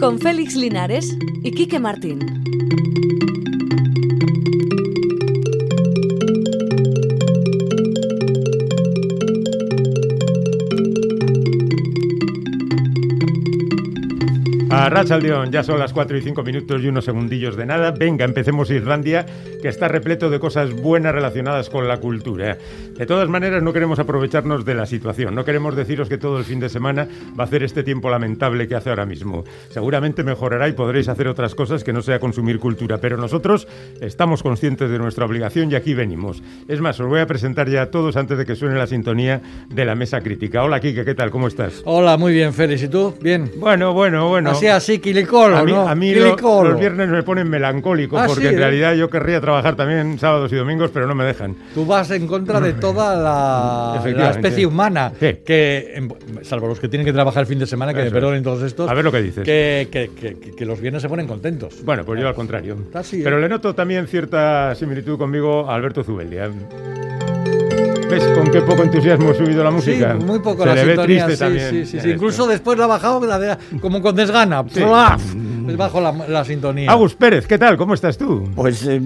Con Félix Linares y Quique Martín. A Rachaldeón, ya son las 4 y 5 minutos y unos segundillos de nada. Venga, empecemos Irlandia, que está repleto de cosas buenas relacionadas con la cultura. De todas maneras, no queremos aprovecharnos de la situación. No queremos deciros que todo el fin de semana va a hacer este tiempo lamentable que hace ahora mismo. Seguramente mejorará y podréis hacer otras cosas que no sea consumir cultura, pero nosotros estamos conscientes de nuestra obligación y aquí venimos. Es más, os voy a presentar ya a todos antes de que suene la sintonía de la mesa crítica. Hola, Kike, ¿qué tal? ¿Cómo estás? Hola, muy bien, Félix. ¿Y tú? Bien. Bueno, bueno, bueno. Así, así, quilicolo, A mí, ¿no? a mí lo- Quilicolo. los viernes me ponen melancólico Ah, porque sí, en ¿eh? realidad yo querría trabajar también sábados y domingos, pero no me dejan. Tú vas en contra de toda la, especie humana, Sí. que, salvo los que tienen que trabajar el fin de semana, que Eso me perdonen todos estos, A ver lo que dices. que, que- que- los viernes se ponen contentos. Bueno, pues yo al contrario. ¿eh? Pero le noto también cierta similitud conmigo a Alberto Zubeldia. ¿Ves con qué poco entusiasmo he subido la música? Sí, muy poco Se la le ve sintonía, triste sí, también. sí, sí, sí. Incluso después la ha bajado como con desgana. Sí. Pues bajo la, la sintonía. Agus Pérez, ¿qué tal? ¿Cómo estás tú? Pues eh,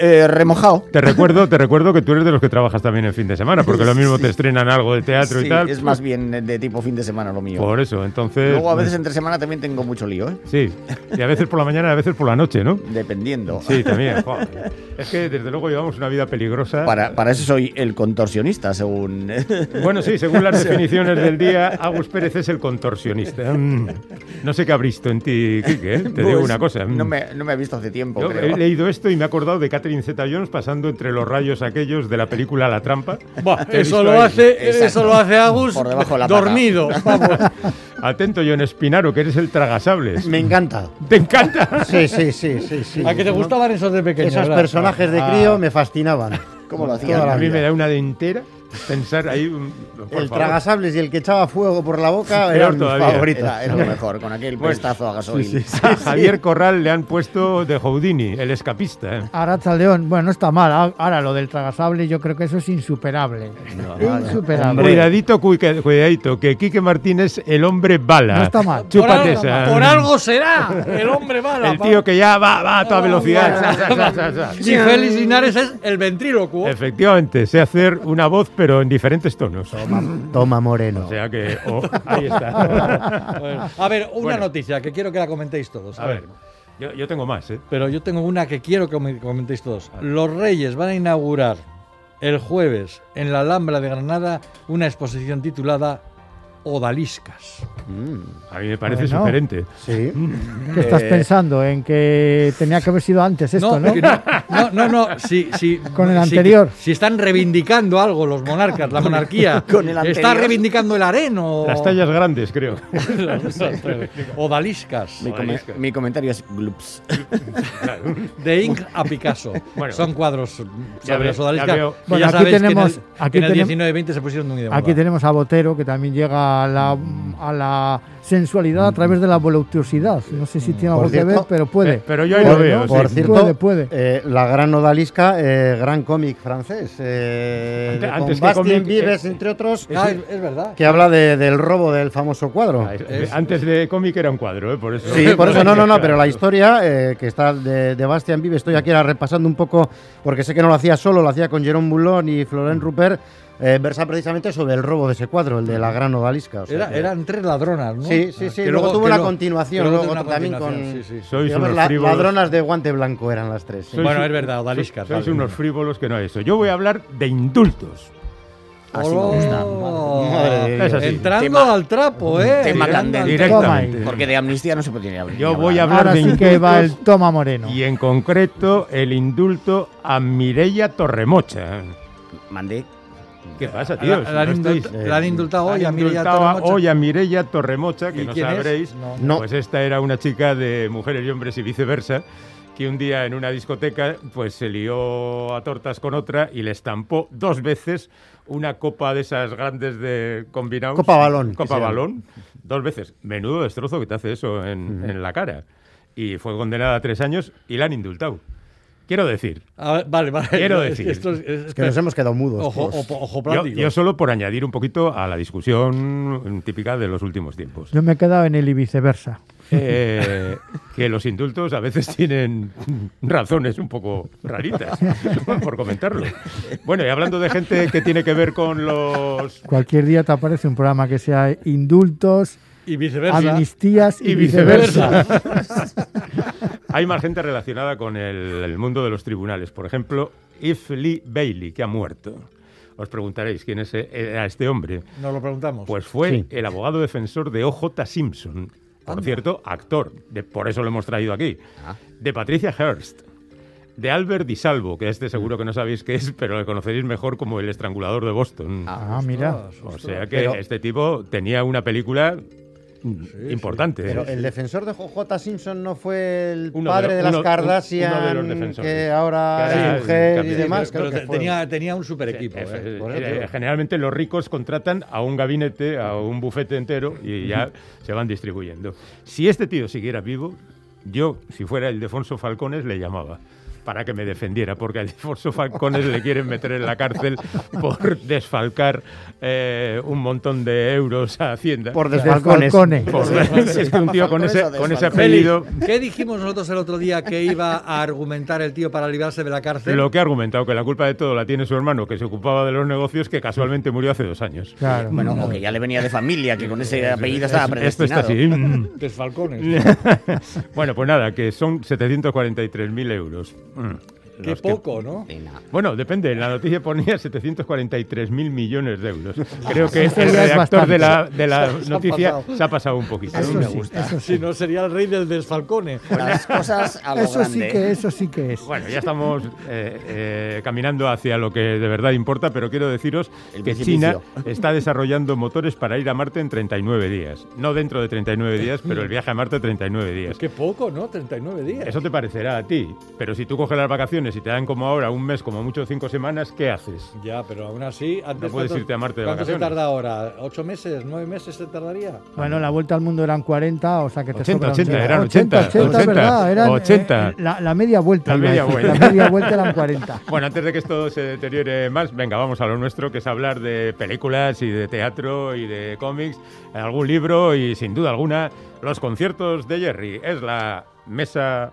eh, remojado. Te recuerdo, te recuerdo que tú eres de los que trabajas también en fin de semana, porque lo mismo te estrenan algo de teatro Sí, y tal. es más bien de tipo fin de semana lo mío. Por eso, entonces. Luego a veces entre semana también tengo mucho lío, ¿eh? Sí, y a veces por la mañana, a veces por la noche, ¿no? Dependiendo. Sí, también. joder. Es que desde luego llevamos una vida peligrosa. Para, para eso soy el contorsionista, según... Bueno, sí, según las definiciones del día, Agus Pérez es el contorsionista. Mm. No sé qué ha visto en ti, Quique, ¿eh? te digo Pues, una cosa. No me, no me he visto hace tiempo, Yo creo. he leído esto y me he acordado de Catherine Zeta-Jones pasando entre los rayos aquellos de la película La Trampa. Eso lo hace, Exacto. eso lo hace Agus Por debajo de la paga. dormido. Vamos. Atento, John Espinaro, que eres el tragasables. Me encanta. ¿Te encanta? Sí, sí, sí, sí, sí. ¿A que te gustaban esos de pequeño? Esos verdad? personajes de Ah. crío me fascinaban. ¿Cómo lo hacían? la A mí me da una dentera pensar ahí. un- por El favor. tragasables y el que echaba fuego por la boca eran mis favoritos. Era, era lo mejor, con aquel prestazo a gasolina. A Javier Corral le han puesto de Houdini, el escapista. ¿eh? Aracha León, bueno, no está mal. A- Ahora lo del tragasable, yo creo que eso es insuperable. insuperable. Cuidadito, cuidadito, que Quique Martínez es el hombre bala. No está mal. Por, Chúpate algo, esa. por algo será. El hombre va. El tío que ya va, va a toda velocidad. Sa, sa. Y Félix Linares es el ventrílocuo. Efectivamente, sé hacer una voz, pero en diferentes tonos. Toma Moreno. O sea que, oh, ahí está. Bueno, a ver, una Bueno. noticia que quiero que la comentéis todos. A ver, yo, yo tengo más, ¿eh? Pero yo tengo una que quiero que me comentéis todos. Los Reyes van a inaugurar el jueves en la Alhambra de Granada una exposición titulada Odaliscas. A mí me parece Bueno. sugerente. Sí. ¿Qué estás Eh, pensando? En que tenía que haber sido antes esto, ¿no? no, no, no, no, si, si- Con el si- anterior. Si, están reivindicando algo los monarcas, la monarquía, Con el ¿está anterior. reivindicando el areno? Las tallas grandes, creo. Odaliscas. Mi, come- Odalisca. mi comentario es glups. De Inc a Picasso. Bueno. Son cuadros Ya sobre ya odaliscas. veo. Bueno, ya aquí sabéis tenemos- que en el, aquí que en el tenemos- 19-20 se pusieron muy de moda. Aquí tenemos a Botero, que también llega a la, a la sensualidad a través de la voluptuosidad. No sé si tiene Por algo que ver, cierto, pero puede. eh, pero yo ahí Puede, lo veo, ¿no? sí. Por cierto, Puede, puede. eh, la gran odalisca, eh, gran cómic francés, eh, Ante- con antes que Bastien cómic, Vives, eh, entre otros, Ah, es, es verdad. que habla de- del robo del famoso cuadro. Ah, es- Antes de cómic era un cuadro, ¿eh? Por eso. Sí, por eso no, no, no, pero la historia eh, que está de, de Bastian Vive, estoy aquí ahora repasando un poco, porque sé que no lo hacía solo, lo hacía con Jerome Boulon y Florent Rupert, eh, versa precisamente sobre el robo de ese cuadro, el de la gran odalisca. o sea Era- que- eran tres ladronas, ¿no? Sí, sí, sí, Que luego tuvo que una continuación, que luego tuvo una también continuación, con- sí, sí. Sois digamos, unos la- frívolos. ladronas de guante blanco eran las tres. sí. Sois- Bueno, es verdad, odaliscas. Sois vale. unos frívolos que no es eso. Yo voy a hablar de indultos. Así me gusta. Oh, Madre de Es así. Entrando Tema- al trapo, ¿eh? tema Entrando candente. al Directamente. Toma Porque de amnistía no se puede ni hablar. Yo voy a hablar. Ahora de sí que va el indultos Toma Moreno. y en concreto el indulto a Mireia Torremocha. Mandé. ¿Qué pasa, La, tíos? la han No indult- estáis- la han indultado hoy a Mireia Torremocha. hoy a Mireia Torremocha, que ¿Y no sabréis. No. No. Pues esta era una chica de mujeres y hombres y viceversa, que un día en una discoteca pues se lió a tortas con otra y le estampó dos veces una copa de esas grandes de combinados. Copa balón, Copa balón. Dos veces. Menudo destrozo que te hace eso en, en la cara. Y fue condenada a tres años y la han indultado. Quiero decir, A ver, vale, vale. Quiero Es que decir esto es- es- Es que nos hemos quedado mudos. Ojo, todos. ojo, ojo yo, yo solo por añadir un poquito a la discusión típica de los últimos tiempos. Yo me he quedado en el y viceversa. Eh, que los indultos a veces tienen razones un poco raritas, por comentarlo. Bueno, y hablando de gente que tiene que ver con los... Cualquier día te aparece un programa que sea indultos, Y viceversa. amnistías y, Y viceversa. Hay más gente relacionada con el, el mundo de los tribunales. Por ejemplo, If Lee Bailey, que ha muerto. Os preguntaréis quién es, era este hombre. Nos lo preguntamos. Pues fue Sí. el abogado defensor de O.J. Simpson. Por Anda. cierto, actor. De- por eso lo hemos traído aquí. Ah. De Patricia Hearst. De Albert Di Salvo, que este seguro que no sabéis qué es, pero le conoceréis mejor como el estrangulador de Boston. Ah, mira. Ostras, o sea que Pero- este tipo tenía una película mm, importante. Pero ¿eh? el defensor de J. Simpson no fue el Uno de padre los- de, las uno- Kardashian, uno de los defensores. que ahora es mujer y demás. Pero creo que tenía, tenía un super equipo. Eh, ¿eh? eh, eh, generalmente los ricos contratan a un gabinete, a un bufete entero y ya se van distribuyendo. Si este tío siguiera vivo, yo, si fuera el Defonso Falcones, le llamaba para que me defendiera, porque al Defonso Falcones le quieren meter en la cárcel por desfalcar eh, un montón de euros a Hacienda. Por De desfalcones. Falcone. Por- es que un tío con ese, con ese apellido... ¿Qué dijimos nosotros el otro día que iba a argumentar el tío para librarse de la cárcel? Lo que ha argumentado que la culpa de todo la tiene su hermano, que se ocupaba de los negocios, que casualmente murió hace dos años. Claro. Bueno, o que ya le venía de familia, que con ese apellido Es- estaba Esto está predestinado. así. Desfalcones. bueno, pues nada, que son 743.000 euros. Mm. Qué que- poco, ¿no? Bueno, depende. En la noticia ponía 743.000 millones de euros. Creo que el ya es redactor de la, de la Se- se ha noticia pasado. se ha pasado un poquito. Eso Me sí, gusta. eso Si no, sería el rey del desfalcone. Las cosas a lo Eso sí que, eso sí que es. Bueno, ya estamos eh, eh, caminando hacia lo que de verdad importa, pero quiero deciros El que. China está desarrollando motores para ir a Marte en 39 días. No dentro de 39 días, pero el viaje a Marte 39 días. Qué poco, ¿no? 39 días. Eso te parecerá a ti, pero si tú coges las vacaciones y te dan como ahora un mes, como mucho cinco semanas, ¿qué haces? Ya, pero aún así... Antes, No puedes ¿cuánto- irte a Marte de ¿Cuánto se vacaciones. tarda ahora? ¿Ocho meses? ¿Nueve meses se tardaría? Bueno, la vuelta al mundo eran 40, o sea que te 80, sobra un 80, día. eran 80, 80, 80, ¿verdad? Eran, 80. eh, la, la media vuelta. La media vuelta. La media vuelta eran 40. Bueno, antes de que esto se deteriore más, venga, vamos a lo nuestro, que es hablar de películas y de teatro y de cómics, algún libro y, sin duda alguna, los conciertos de Jerry. Es la mesa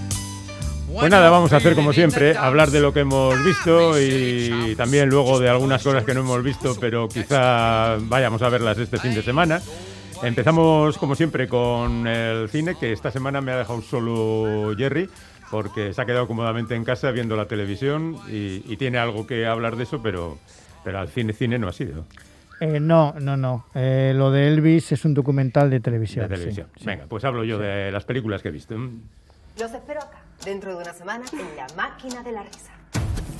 Pues nada, vamos a hacer como siempre, hablar de lo que hemos visto y también luego de algunas cosas que no hemos visto, pero quizá vayamos a verlas este fin de semana. Empezamos como siempre con el cine, que esta semana me ha dejado solo Jerry, porque se ha quedado cómodamente en casa viendo la televisión y, y tiene algo que hablar de eso, pero, pero al cine cine no ha sido Eh, no, no, no. Eh, lo de Elvis es un documental de televisión. de sí, televisión. sí. Venga, pues hablo yo de las películas que he visto. Los espero acá, dentro de una semana, en la máquina de la risa.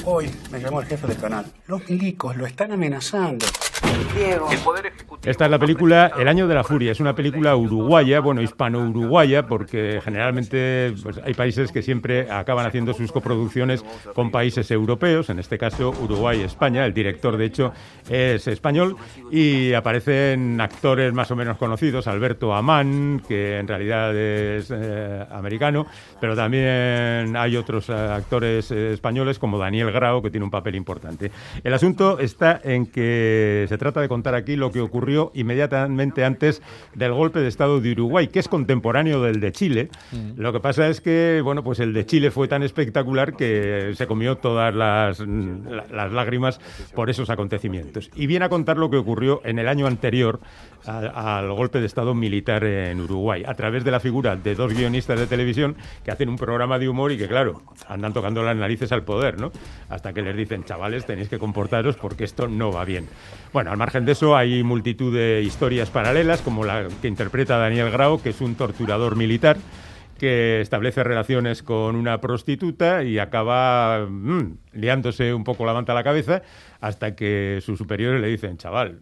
Hoy me llamó el jefe del canal. Los milicos lo están amenazando. Diego. Esta es la película El año de la furia. Es una película uruguaya, bueno, hispano-uruguaya, porque generalmente pues, hay países que siempre acaban haciendo sus coproducciones con países europeos, en este caso Uruguay y España. El director, de hecho, es español y aparecen actores más o menos conocidos. Alberto Amán, que en realidad es eh, americano, pero también hay otros eh, actores eh, españoles como Daniel Grau, que tiene un papel importante. El asunto está en que se trata de contar aquí lo que ocurrió inmediatamente antes del golpe de Estado de Uruguay, que es contemporáneo del de Chile. Lo que pasa es que, bueno, pues el de Chile fue tan espectacular que se comió todas las, mm, la- las lágrimas por esos acontecimientos. Y viene a contar lo que ocurrió en el año anterior al golpe de Estado militar en Uruguay, a través de la figura de dos guionistas de televisión que hacen un programa de humor y que, claro, andan tocando las narices al poder, Hasta que les dicen, chavales, tenéis que comportaros porque esto no va bien. Bueno, al margen de eso, hay multitud de historias paralelas, como la que interpreta Daniel Grau, que es un torturador militar que establece relaciones con una prostituta y acaba mm, liándose un poco la manta a la cabeza hasta que sus superiores le dicen, chaval,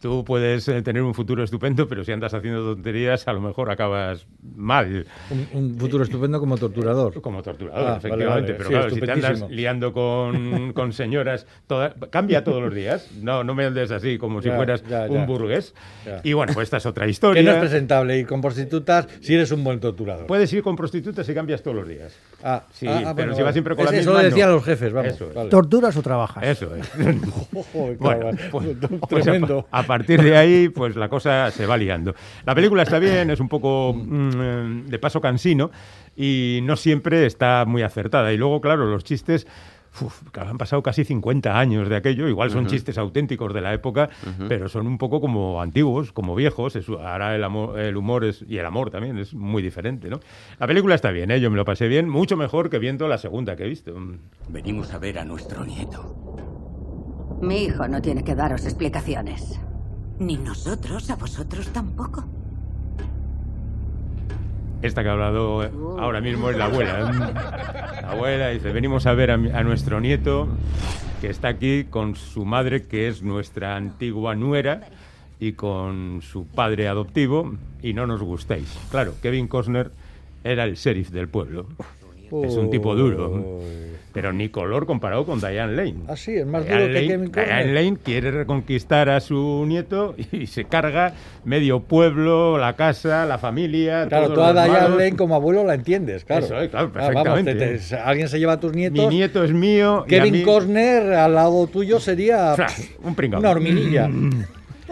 Tú puedes eh, tener un futuro estupendo, pero si andas haciendo tonterías, a lo mejor acabas mal. Un, un futuro estupendo como torturador. Como torturador, Ah, vale, efectivamente. vale. Pero Sí, claro, si te andas liando con, con señoras, toda- cambia todos los días. No, no me andes así como si Ya, fueras ya, ya. un burgués. Ya. Y bueno, pues esta es otra Que historia. no es presentable ir con prostitutas si eres un buen torturador. Puedes ir con prostitutas y cambias todos los días. Ah, Sí, ah, ah, pero bueno, si vas vale. siempre con la misma, Eso lo decían no. los jefes, vamos. Eso es. vale. ¿Torturas o trabajas? Eso es. Joder, Bueno, pues, pues a, tremendo. a partir de ahí, pues la cosa se va liando. La película está bien, es un poco mm, de paso cansino y no siempre está muy acertada. Y luego, claro, los chistes. uf, que han pasado casi 50 años de aquello, igual son chistes auténticos de la época, pero son un poco como antiguos, como viejos. es- ahora el, amor, el humor es, y el amor también es muy diferente. ¿no? La película está bien, ¿eh? yo me lo pasé bien, mucho mejor que viendo la segunda que he visto. Venimos a ver a nuestro nieto. Mi hijo no tiene que daros explicaciones. Ni nosotros, a vosotros tampoco. Esta que ha hablado ahora mismo es la abuela. ¿eh? La abuela dice, venimos a ver a, mi- a nuestro nieto que está aquí con su madre, que es nuestra antigua nuera, y con su padre adoptivo, y no nos gustáis. Claro, Kevin Costner era el sheriff del pueblo. Es un tipo duro, pero ni color comparado con Diane Lane. Ah, sí, es más Diane duro que Kevin Costner. Diane Lane quiere reconquistar a su nieto y se carga medio pueblo, la casa, la familia. Claro, tú a Diane malos. Lane como abuelo la entiendes, claro. Eso es, claro, Ah, vamos, perfectamente. te- te- alguien se lleva a tus nietos. Mi nieto es mío. Kevin mí- Costner al lado tuyo sería un pringao. una hormiguilla.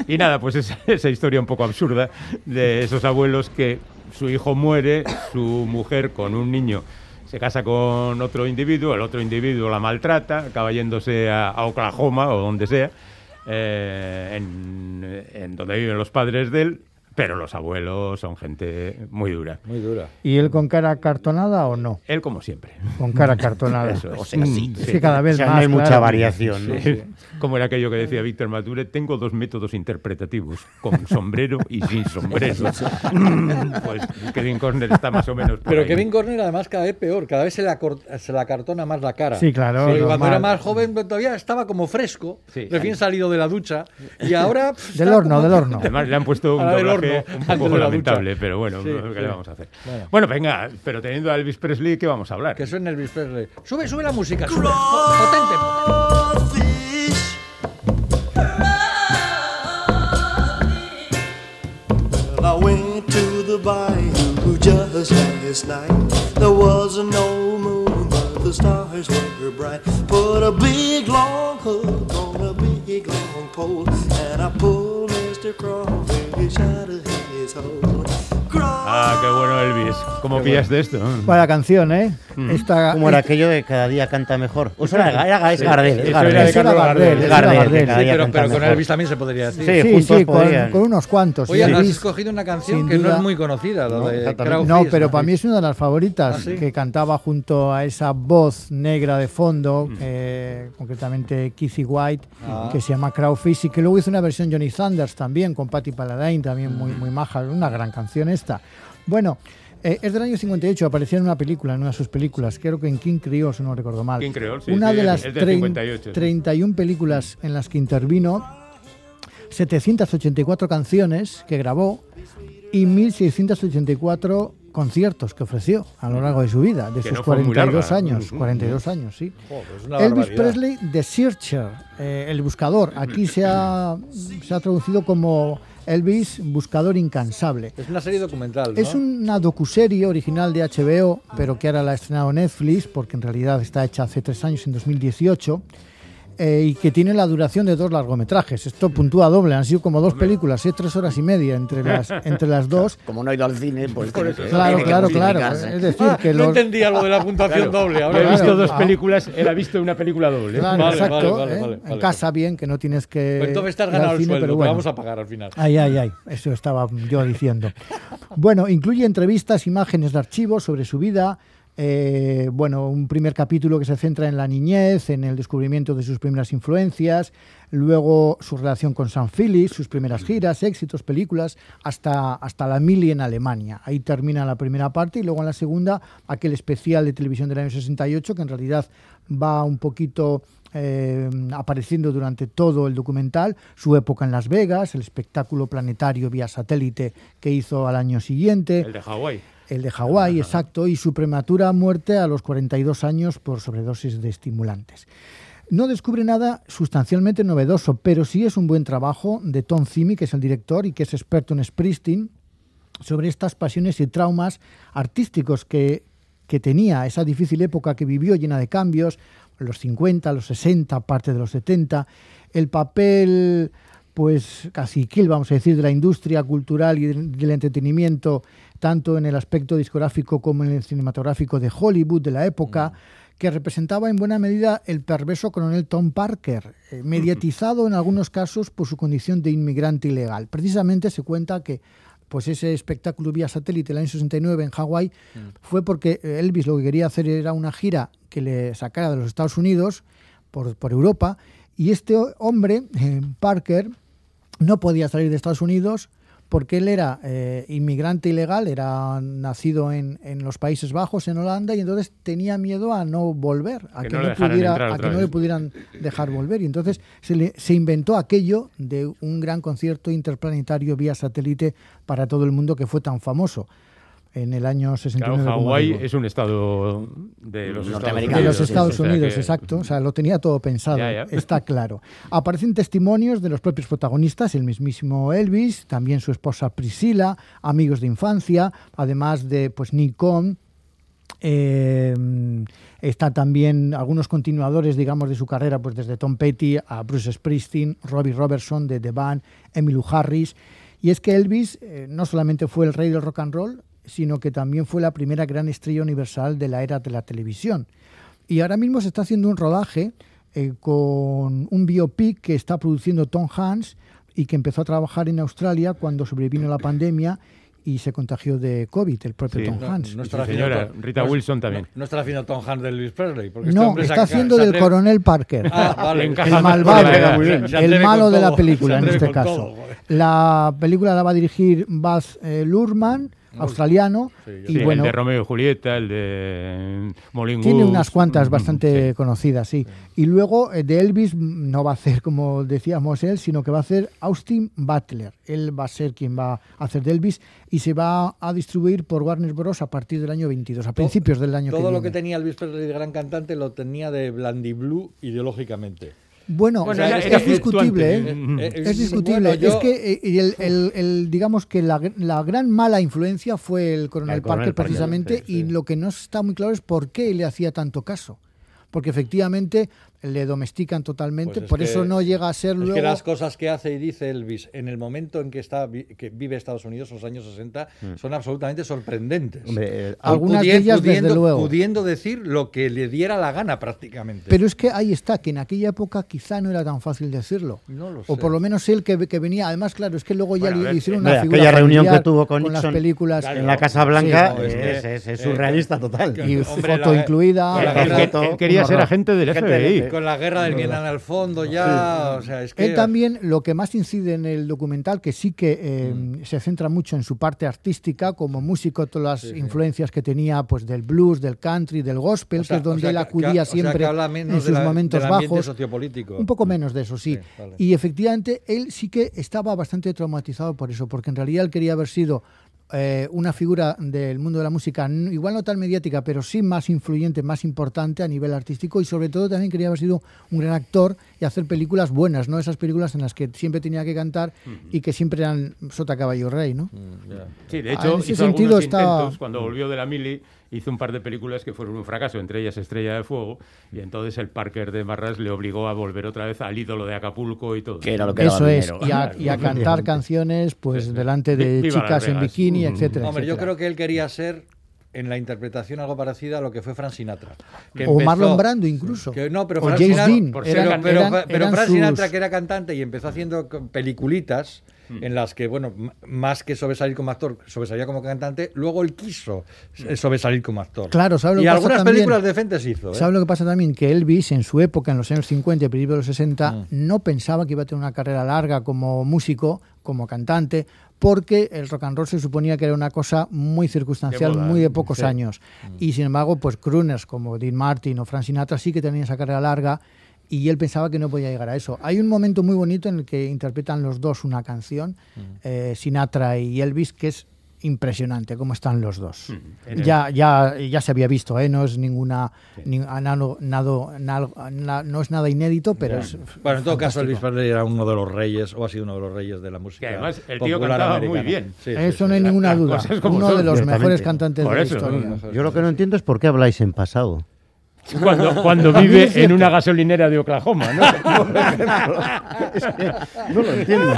Y nada, pues esa, esa historia un poco absurda de esos abuelos que su hijo muere, su mujer con un niño se casa con otro individuo, el otro individuo la maltrata, acaba yéndose a, Oklahoma o donde sea, eh, en, en donde viven los padres de él, pero los abuelos son gente muy dura. Muy dura. ¿Y él con cara cartonada o no? Él como siempre. Con cara cartonada. Eso es. O sea, sí. Es que cada vez O sea, más. no hay mucha claro. variación, ¿no? Sí. Como era aquello que decía Víctor Mature, tengo dos métodos interpretativos, con sombrero y sin sombrero. pues Kevin Costner está más o menos por Pero ahí. Kevin Costner además cada vez peor, cada vez se la, se la cartona más la cara. Sí, claro, cuando era más joven pues, todavía estaba como fresco, Sí. recién salido de la ducha, y ahora... pff, Del horno, como- del horno. Además le han puesto un Horno, un poco la lamentable, ducha. pero bueno, Sí, ¿qué sí. le vamos a hacer? Bueno. Bueno. venga, pero teniendo a Elvis Presley, ¿qué vamos a hablar? Que suene Elvis Presley. Sube, sube la música, sube. Potente. Well, I went to the bayou just last night. There was no moon, but the stars were bright. Put a big long hook on a big long pole, Ah, qué bueno Elvis. ¿Cómo pillaste esto? Vaya canción, ¿eh? Mm. Esta, ¿Cómo era aquello de cada día canta mejor? O sea, era, era, es Sí, Gardel, es eso Gardel. era de Eso era Gardel, Gardel. era Gardel, Gardel. cada Sí, pero, pero con. Elvis también se podría decir. Sí, Sí, sí, con, con unos cuantos. Oye, has escogido una canción sin que no es muy conocida, la No, de. Crowfish, No, pero para mí es una de las favoritas, ¿Ah, sí? que cantaba junto a esa voz negra de Mm. fondo, eh, concretamente Kizzy White, Ah. que se llama Crowfish, y que luego hizo una versión Johnny Sanders también, con Patti Paladine, también muy, Mm. muy maja, una gran canción esta. Bueno, eh, es del año 58, aparecía en una película, en una de sus películas, creo que en King Creole, si no recuerdo mal. King Creole, sí, una sí, de las es del trein- 58, sí. 31 películas en las que intervino, 784 canciones que grabó y 1684 conciertos que ofreció a lo largo de su vida, de Que sus no fue muy 42 larga. años, Mm, 42 años, sí. Joder, Elvis barbaridad. Presley, The Searcher, eh, el buscador. Aquí se ha, se ha traducido como Elvis, buscador incansable. Es una serie documental, ¿no? Es una docuserie original de HBO, pero que ahora la ha estrenado Netflix, porque en realidad está hecha hace tres años, en 2018, eh, y que tiene la duración de dos largometrajes. Esto puntúa doble, han sido como dos películas, ¿eh? tres horas y media entre las, entre las dos. Como no he ido al cine, pues Claro, claro, claro. Es decir, Ah, que no los... entendía lo de la puntuación Claro. doble. Ahora he visto dos Ah. películas, ha visto una película doble. Claro, Vale, exacto. vale, vale, ¿eh? vale, en vale. casa bien, que no tienes que... Pues entonces al ganado el cine, sueldo, pero bueno. vamos a pagar al final. Ay, ay, ay, eso estaba yo diciendo. Bueno, incluye entrevistas, imágenes de archivos sobre su vida, eh, bueno, un primer capítulo que se centra en la niñez, en el descubrimiento de sus primeras influencias, luego su relación con San Phillips, sus primeras giras, éxitos, películas, hasta, hasta la mili en Alemania. Ahí termina la primera parte y luego en la segunda aquel especial de televisión del año 68 que en realidad va un poquito eh, apareciendo durante todo el documental, su época en Las Vegas, el espectáculo planetario vía satélite que hizo al año siguiente. El de Hawái. El de Hawái, exacto, y su prematura muerte a los 42 años por sobredosis de estimulantes. No descubre nada sustancialmente novedoso, pero sí es un buen trabajo de Tom Zimi, que es el director y que es experto en Springsteen, sobre estas pasiones y traumas artísticos que, que tenía esa difícil época que vivió llena de cambios, los 50, los 60, parte de los 70, el papel pues caciquil, vamos a decir, de la industria cultural y del entretenimiento, tanto en el aspecto discográfico como en el cinematográfico de Hollywood de la época, que representaba en buena medida el perverso coronel Tom Parker, eh, mediatizado en algunos casos por su condición de inmigrante ilegal. Precisamente se cuenta que pues ese espectáculo vía satélite el año 69 en Hawái fue porque Elvis lo que quería hacer era una gira que le sacara de los Estados Unidos por, por Europa y este hombre, eh, Parker, no podía salir de Estados Unidos porque él era eh, inmigrante ilegal, era nacido en, en, los Países Bajos, en Holanda, y entonces tenía miedo a no volver, a que, Que no le pudiera, a que no le pudieran dejar volver. Y entonces se, le- se inventó aquello de un gran concierto interplanetario vía satélite para todo el mundo que fue tan famoso en el año 69. Claro, Hawái es un estado de los Estados Unidos. De los Estados o sea Unidos, que- exacto. O sea, lo tenía todo pensado, Ya, ya. está claro. Aparecen testimonios de los propios protagonistas, el mismísimo Elvis, también su esposa Priscila, amigos de infancia, además de pues Nick Cohn, eh, está también algunos continuadores, digamos, de su carrera, pues desde Tom Petty a Bruce Springsteen, Robbie Robertson de The Band, Emmylou Harris. Y es que Elvis eh, no solamente fue el rey del rock and roll, sino que también fue la primera gran estrella universal de la era de la televisión. Y ahora mismo se está haciendo un rodaje eh, con un biopic que está produciendo Tom Hanks y que empezó a trabajar en Australia cuando sobrevino la pandemia y se contagió de COVID, el propio Sí. Tom No, Hanks. no su haciendo señora, Tom- Rita Wilson también. No, no estará haciendo Tom Hanks de Elvis Presley. Porque este No, se está haciendo del atreve- coronel Parker. Ah, vale. el malvado, la- el malo de la película en este caso. todo, la película la va a dirigir Baz eh, Luhrmann, australiano, Sí, y Sí, bueno, el de Romeo y Julieta, el de Molin tiene unas cuantas Mm, bastante sí. conocidas, sí. Y luego eh, de Elvis mm, no va a hacer como decíamos él, sino que va a hacer Austin Butler. Él va a ser quien va a hacer de Elvis y se va a distribuir por Warner Bros. a partir del año 22, a principios del año Todo que lo que tenía Elvis Presley de gran cantante lo tenía de Blandiblue ideológicamente. Bueno, Bueno, o sea, era- es, discutible. ¿eh? Eh, eh, Es discutible. bueno, yo- Es que eh, el, el- el- digamos que la, la gran mala influencia fue el coronel El coronel Parker Parker, precisamente sí, sí. y lo que no está muy claro es por qué le hacía tanto caso. Porque efectivamente le domestican totalmente, Pues es por que- eso no llega a ser Es luego... que las cosas que hace y dice Elvis en el momento en que está vi- que vive Estados Unidos, los años 60, son absolutamente sorprendentes. Hombre, eh, Algunas Pudien- de ellas, desde pudiendo, luego. pudiendo decir lo que le diera la gana prácticamente. Pero es que ahí está, que en aquella época quizá no era tan fácil decirlo. No lo O por lo menos él que, que venía. Además, claro, es que luego ya Bueno, le ver, hicieron Hombre, una figura aquella reunión que tuvo con las Nixon películas. en la Casa Blanca Sí, no, es es, que- es- es eh, surrealista total. y Hombre, foto la- incluida. con la Él, guerra- él- él quería ser agente del FBI. De- con la guerra del Vietnam al fondo ya, o sea, es que Él también, lo que más incide en el documental, que sí que eh, se centra mucho en su parte artística, como músico, todas las influencias que tenía pues del blues, del country, del gospel, o sea, que es donde o sea, él acudía que- o sea, que siempre en sus la- momentos bajos. sociopolítico. Un poco menos de eso, sí. Sí, vale. Y efectivamente, él sí que estaba bastante traumatizado por eso, porque en realidad él quería haber sido eh, una figura del mundo de la música, igual no tan mediática, pero sí más influyente, más importante a nivel artístico y sobre todo también quería haber sido un gran actor y hacer películas buenas, no esas películas en las que siempre tenía que cantar y que siempre eran sota caballo rey, ¿no? Mm. Sí, de Ah, hecho, en ese hizo sentido intentos. Cuando volvió de la mili, hizo un par de películas que fueron un fracaso, entre ellas Estrella de Fuego, y entonces el Parker de Marras le obligó a volver otra vez al ídolo de Acapulco y todo. Que era lo que daba Eso es, y a, y a cantar canciones pues delante de viva chicas en bikini, etcétera. Hombre, yo creo que él quería ser en la interpretación algo parecida a lo que fue Frank Sinatra. que O Marlon Brando incluso. que no, pero O Frank James Sinatra, Dean. pero- Eran- pero, eran- pero eran Frank sus- Sinatra, que era cantante y empezó haciendo peliculitas en las que, bueno, más que sobresalir como actor, sobresalía como cantante, luego él quiso eh, sobresalir como actor. Claro, ¿sabes lo y que pasa algunas también? películas decentes hizo. ¿eh? ¿Sabes lo que pasa también? Que Elvis en su época, en los años 50 y principios de los 60, Mm. no pensaba que iba a tener una carrera larga como músico, como cantante, porque el rock and roll se suponía que era una cosa muy circunstancial, moda, muy de pocos sí. años. Y sin embargo, pues crooners como Dean Martin o Frank Sinatra sí que tenían esa carrera larga y él pensaba que no podía llegar a eso. Hay un momento muy bonito en el que interpretan los dos una canción, eh, Sinatra y Elvis, que es impresionante cómo están los dos. El- Ya, ya, ya se había visto, ¿eh? no es ninguna, ni- nado- nado- nal- na- no es nada inédito, pero Ya. es Bueno, en todo caso. Elvis Presley era uno de los reyes, o ha sido uno de los reyes de la música. Que además el tío cantaba americana. muy bien. Sí, sí, Eso sí. no hay ninguna duda. como Uno son, de los mejores cantantes Por de la eso, historia. Yo lo que no entiendo es por qué habláis en pasado. Cuando, cuando vive en una gasolinera de Oklahoma, ¿no? No lo entiendo.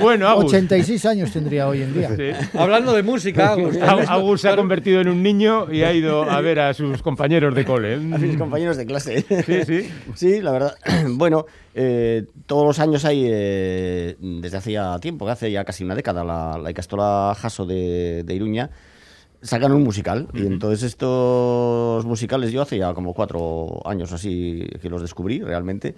bueno, Agus. 86 años tendría hoy en día. Sí. Hablando de música, Agus, Agus se ha convertido en un niño y ha ido a ver a sus compañeros de cole. A mis compañeros de clase. Sí, sí. Sí, la verdad. Bueno, eh, todos los años hay, eh, desde hacía tiempo, que hace ya casi una década, la, la Icastola Jaso de, de Iruña, sacan un musical. Y entonces estos musicales yo hace ya como cuatro años así que los descubrí realmente.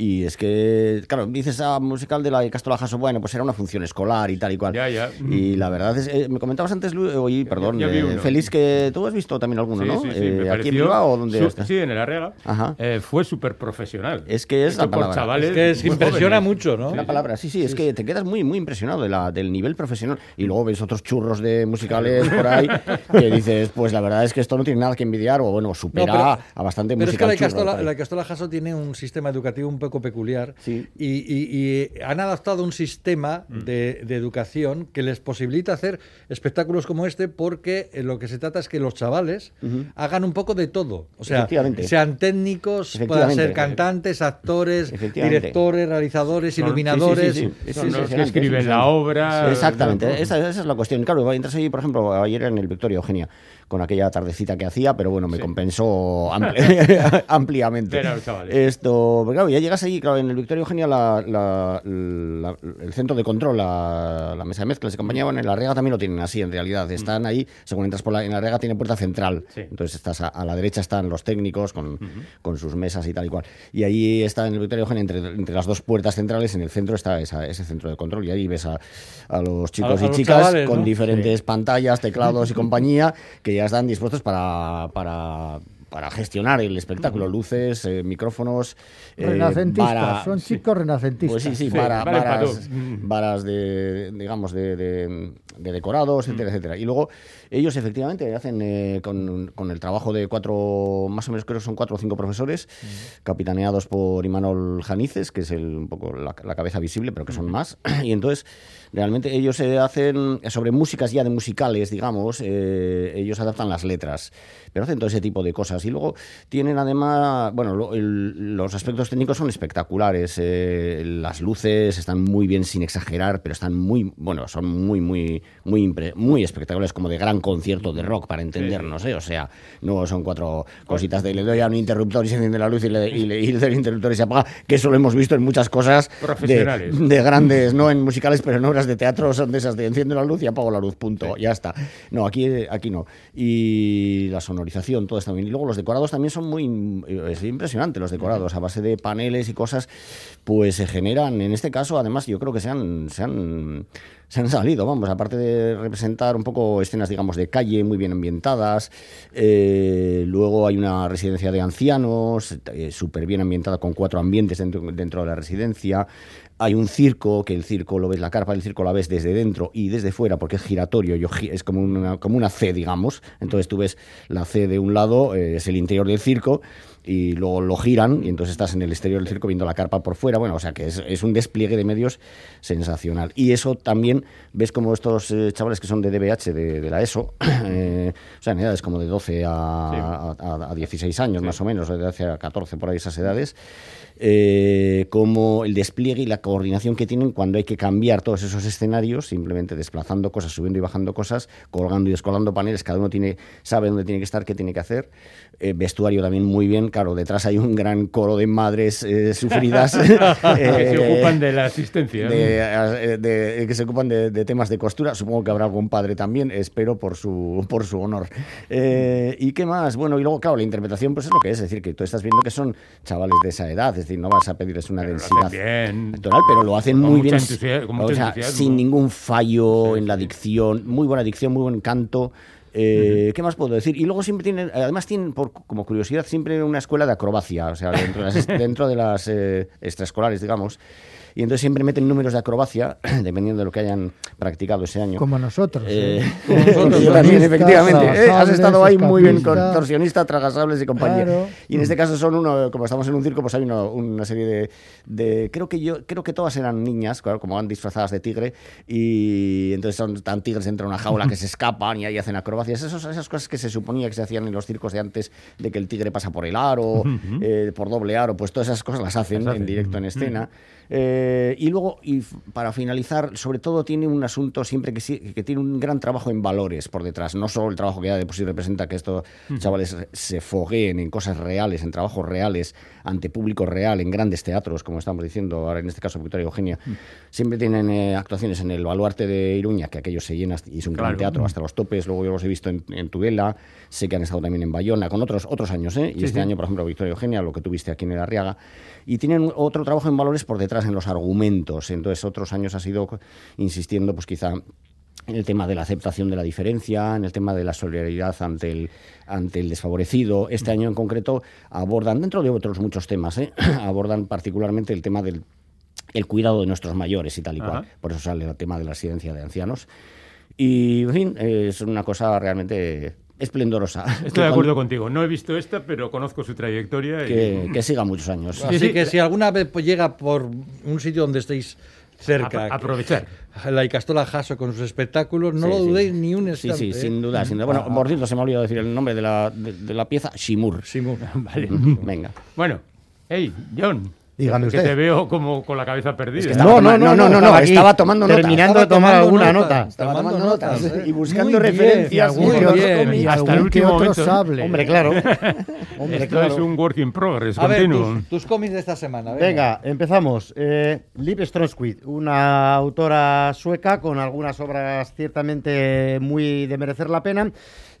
Y es que, claro, dices a musical de la Icastola Jaso, bueno, pues era una función escolar y tal y cual. Ya, ya. Y la verdad es, eh, me comentabas antes, Lu- oye, perdón, ya eh. Félix, que tú has visto también alguno, Sí, ¿no? sí, sí, Eh, me ¿Aquí en Bilbao o dónde su-? Sí, en el Arriaga. Ajá. Eh, fue súper profesional. Es que es la palabra. chavales Es que es- impresiona jóvenes. mucho, ¿no? La palabra, sí, sí, es que te quedas muy, muy impresionado de la, del nivel profesional. Y luego ves otros churros de musicales por ahí que dices, pues la verdad es que esto no tiene nada que envidiar o bueno, supera No, pero- a bastante Pero es que musical la churro Icastola, por ahí. la Icastola Jaso tiene un sistema educativo un poco peculiar Sí. y, y- y han adaptado un sistema Mm. de, de educación que les posibilita hacer espectáculos como este porque eh, lo que se trata es que los chavales hagan un poco de todo. O sea, sean técnicos, puedan ser cantantes, actores, directores, realizadores, Son- iluminadores. sí, Son los que escriben es la obra. Exactamente, esa, esa es la cuestión. Claro, entras ahí, por ejemplo, ayer en el Victoria Eugenia, con aquella tardecita que hacía, pero bueno, me Sí. compensó ampli- ampliamente. Esto, pero claro, ya llegas ahí, claro, en el Victoria Eugenia, la, la- la- el centro de control, la, mesa de mezclas y compañía, bueno, en la Rega también lo tienen así, en realidad. Están ahí, según entras por la, en la Rega, tiene puerta central. Sí. Entonces estás a, a la derecha están los técnicos con, con sus mesas y tal y cual. Y ahí está en el Victoria Eugenia, entre, entre las dos puertas centrales, en el centro está esa- ese centro de control. Y ahí ves a, a los chicos A- y chicas chavales, con ¿no? diferentes pantallas, teclados y compañía, que ya están dispuestos para, para, para gestionar el espectáculo. Luces, eh, micrófonos. eh, Renacentistas, son chicos renacentistas. pues sí, sí, Sí, vara- vale para varas, varas de, digamos, de, de- de decorados, Mm. etcétera, etcétera. Y luego ellos efectivamente hacen eh, con, con el trabajo de cuatro, más o menos creo que son cuatro o cinco profesores, Mm. capitaneados por Imanol Janices, que es el, un poco la, la cabeza visible, pero que son más. Y entonces, realmente ellos se hacen sobre músicas ya de musicales, digamos, eh, ellos adaptan las letras, pero hacen todo ese tipo de cosas. Y luego tienen además, bueno, lo- el- los aspectos técnicos son espectaculares. eh, las luces están muy bien sin exagerar, pero están muy, bueno, son muy, muy, muy, muy espectaculares, como de gran concierto de rock, para entendernos, ¿eh? O sea, no son cuatro cositas de le doy a un interruptor y se enciende la luz y, le, y, le- y el interruptor y se apaga, que eso lo hemos visto en muchas cosas de, Profesionales. de grandes, no en musicales, pero en obras de teatro son de esas de enciendo la luz y apago la luz, punto, ya está. No, aquí, aquí no. Y la sonorización, todo está bien. Y luego los decorados también son muy es impresionante, los decorados, a base de paneles y cosas, pues se generan, en este caso, además, yo creo que se han, se han, se han salido, vamos, aparte de representar un poco escenas, digamos, de calle muy bien ambientadas, eh, luego hay una residencia de ancianos, eh, súper bien ambientada con cuatro ambientes dentro, dentro de la residencia, hay un circo, que el circo lo ves, la carpa del circo la ves desde dentro y desde fuera, porque es giratorio, yo es como una, como una C, digamos. Entonces tú ves la C de un lado, eh, es el interior del circo, y luego lo giran, y entonces estás en el exterior del circo viendo la carpa por fuera. Bueno, o sea que es, es un despliegue de medios sensacional. Y eso también ves como estos eh, chavales que son de DBH, de, de la ESO, eh, o sea, en edades como de 12 a, a- a- a 16 años más o menos, de 12 a 14 por ahí esas edades, eh, como el despliegue y la coordinación que tienen cuando hay que cambiar todos esos escenarios, simplemente desplazando cosas, subiendo y bajando cosas, colgando y descolgando paneles, cada uno tiene, sabe dónde tiene que estar, qué tiene que hacer. Eh, vestuario también muy bien, claro, detrás hay un gran coro de madres eh, sufridas que se eh, ocupan de la asistencia. de, eh, de- que se ocupan de, de temas de costura. Supongo que habrá algún padre también, espero por su, por su honor. Eh, ¿Y qué más? Bueno, y luego, claro, la interpretación pues es lo que es, es decir, que tú estás viendo que son chavales de esa edad, es decir, no vas a pedirles una Pero densidad bien. pero lo hacen muy bien. o sea, sin ningún fallo en la dicción, muy buena dicción, muy buen canto. Eh, ¿Qué más puedo decir? Y luego siempre tienen, además tienen, por, como curiosidad, siempre una escuela de acrobacia, o sea, dentro de las, dentro de las eh, extraescolares, digamos. Y entonces siempre meten números de acrobacia, dependiendo de lo que hayan practicado ese año. Como nosotros. Eh, ¿eh? Como nosotros, yo también, efectivamente. Eh, has estado ahí muy bien, contorsionista, tragasables y compañía. Claro. Y en este caso son uno, como estamos en un circo, pues hay una, una serie de, de- creo que yo, creo que todas eran niñas, claro, como van disfrazadas de tigre, y entonces son tan tigres dentro de una jaula que se escapan y ahí hacen acrobacias. Esos- esas cosas que se suponía que se hacían en los circos de antes, de que el tigre pasa por el aro, eh, por doble aro, pues todas esas cosas las hacen, Las hacen. en directo en escena. Eh, y luego, y para finalizar, sobre todo tiene un asunto siempre que, sí- que tiene un gran trabajo en valores por detrás. No solo el trabajo que ya de por sí representa que estos chavales se fogueen en cosas reales, en trabajos reales, ante público real, en grandes teatros, como estamos diciendo ahora en este caso Victoria Eugenia. Siempre tienen eh, actuaciones en el Baluarte de Iruña, que aquello se llena y es un gran teatro hasta los topes. Luego yo los he visto en, en Tudela, sé que han estado también en Bayona, con otros, otros años, ¿eh? Y Sí, este sí. año, por ejemplo, Victoria Eugenia, lo que tuviste aquí en el Arriaga. Y tienen otro trabajo en valores por detrás, en los argumentos. Entonces, otros años ha sido insistiendo, pues quizá en el tema de la aceptación de la diferencia, en el tema de la solidaridad ante el, ante el desfavorecido. Este año en concreto abordan, dentro de otros muchos temas, ¿eh? abordan particularmente el tema del el cuidado de nuestros mayores y tal y cual. Por eso sale el tema de la residencia de ancianos. Y, en fin, es una cosa realmente esplendorosa. Estoy de acuerdo contigo. No he visto esta, pero conozco su trayectoria. y- Que, que siga muchos años. Así que si alguna vez pues, llega por un sitio donde estéis cerca, Apro- aprovechar. la Icastola Jasso con sus espectáculos, no Sí, lo sí. dudéis ni un Sí, instante. sí, ¿eh? sin duda, sin duda. Bueno, Ah, por cierto, se me ha olvidado decir el nombre de la, de, de la pieza, Shimur. Shimur. Vale. Venga. Bueno, hey, John. Dígame que usted. te veo como con la cabeza perdida. que estaba tomando- no, no, no, no, aquí estaba tomando nota. Terminando de tomar alguna nota. Estaba tomando notas, ¿eh? y buscando Muy bien, referencias. muy y otro bien. Y Hasta el último que momento, sable. Hombre, claro. Hombre, Esto claro. es un work in progress A ver, tus, tus cómics de esta semana. venga. Venga, empezamos. Eh, Liv Strömsquist, una autora sueca con algunas obras ciertamente muy de merecer la pena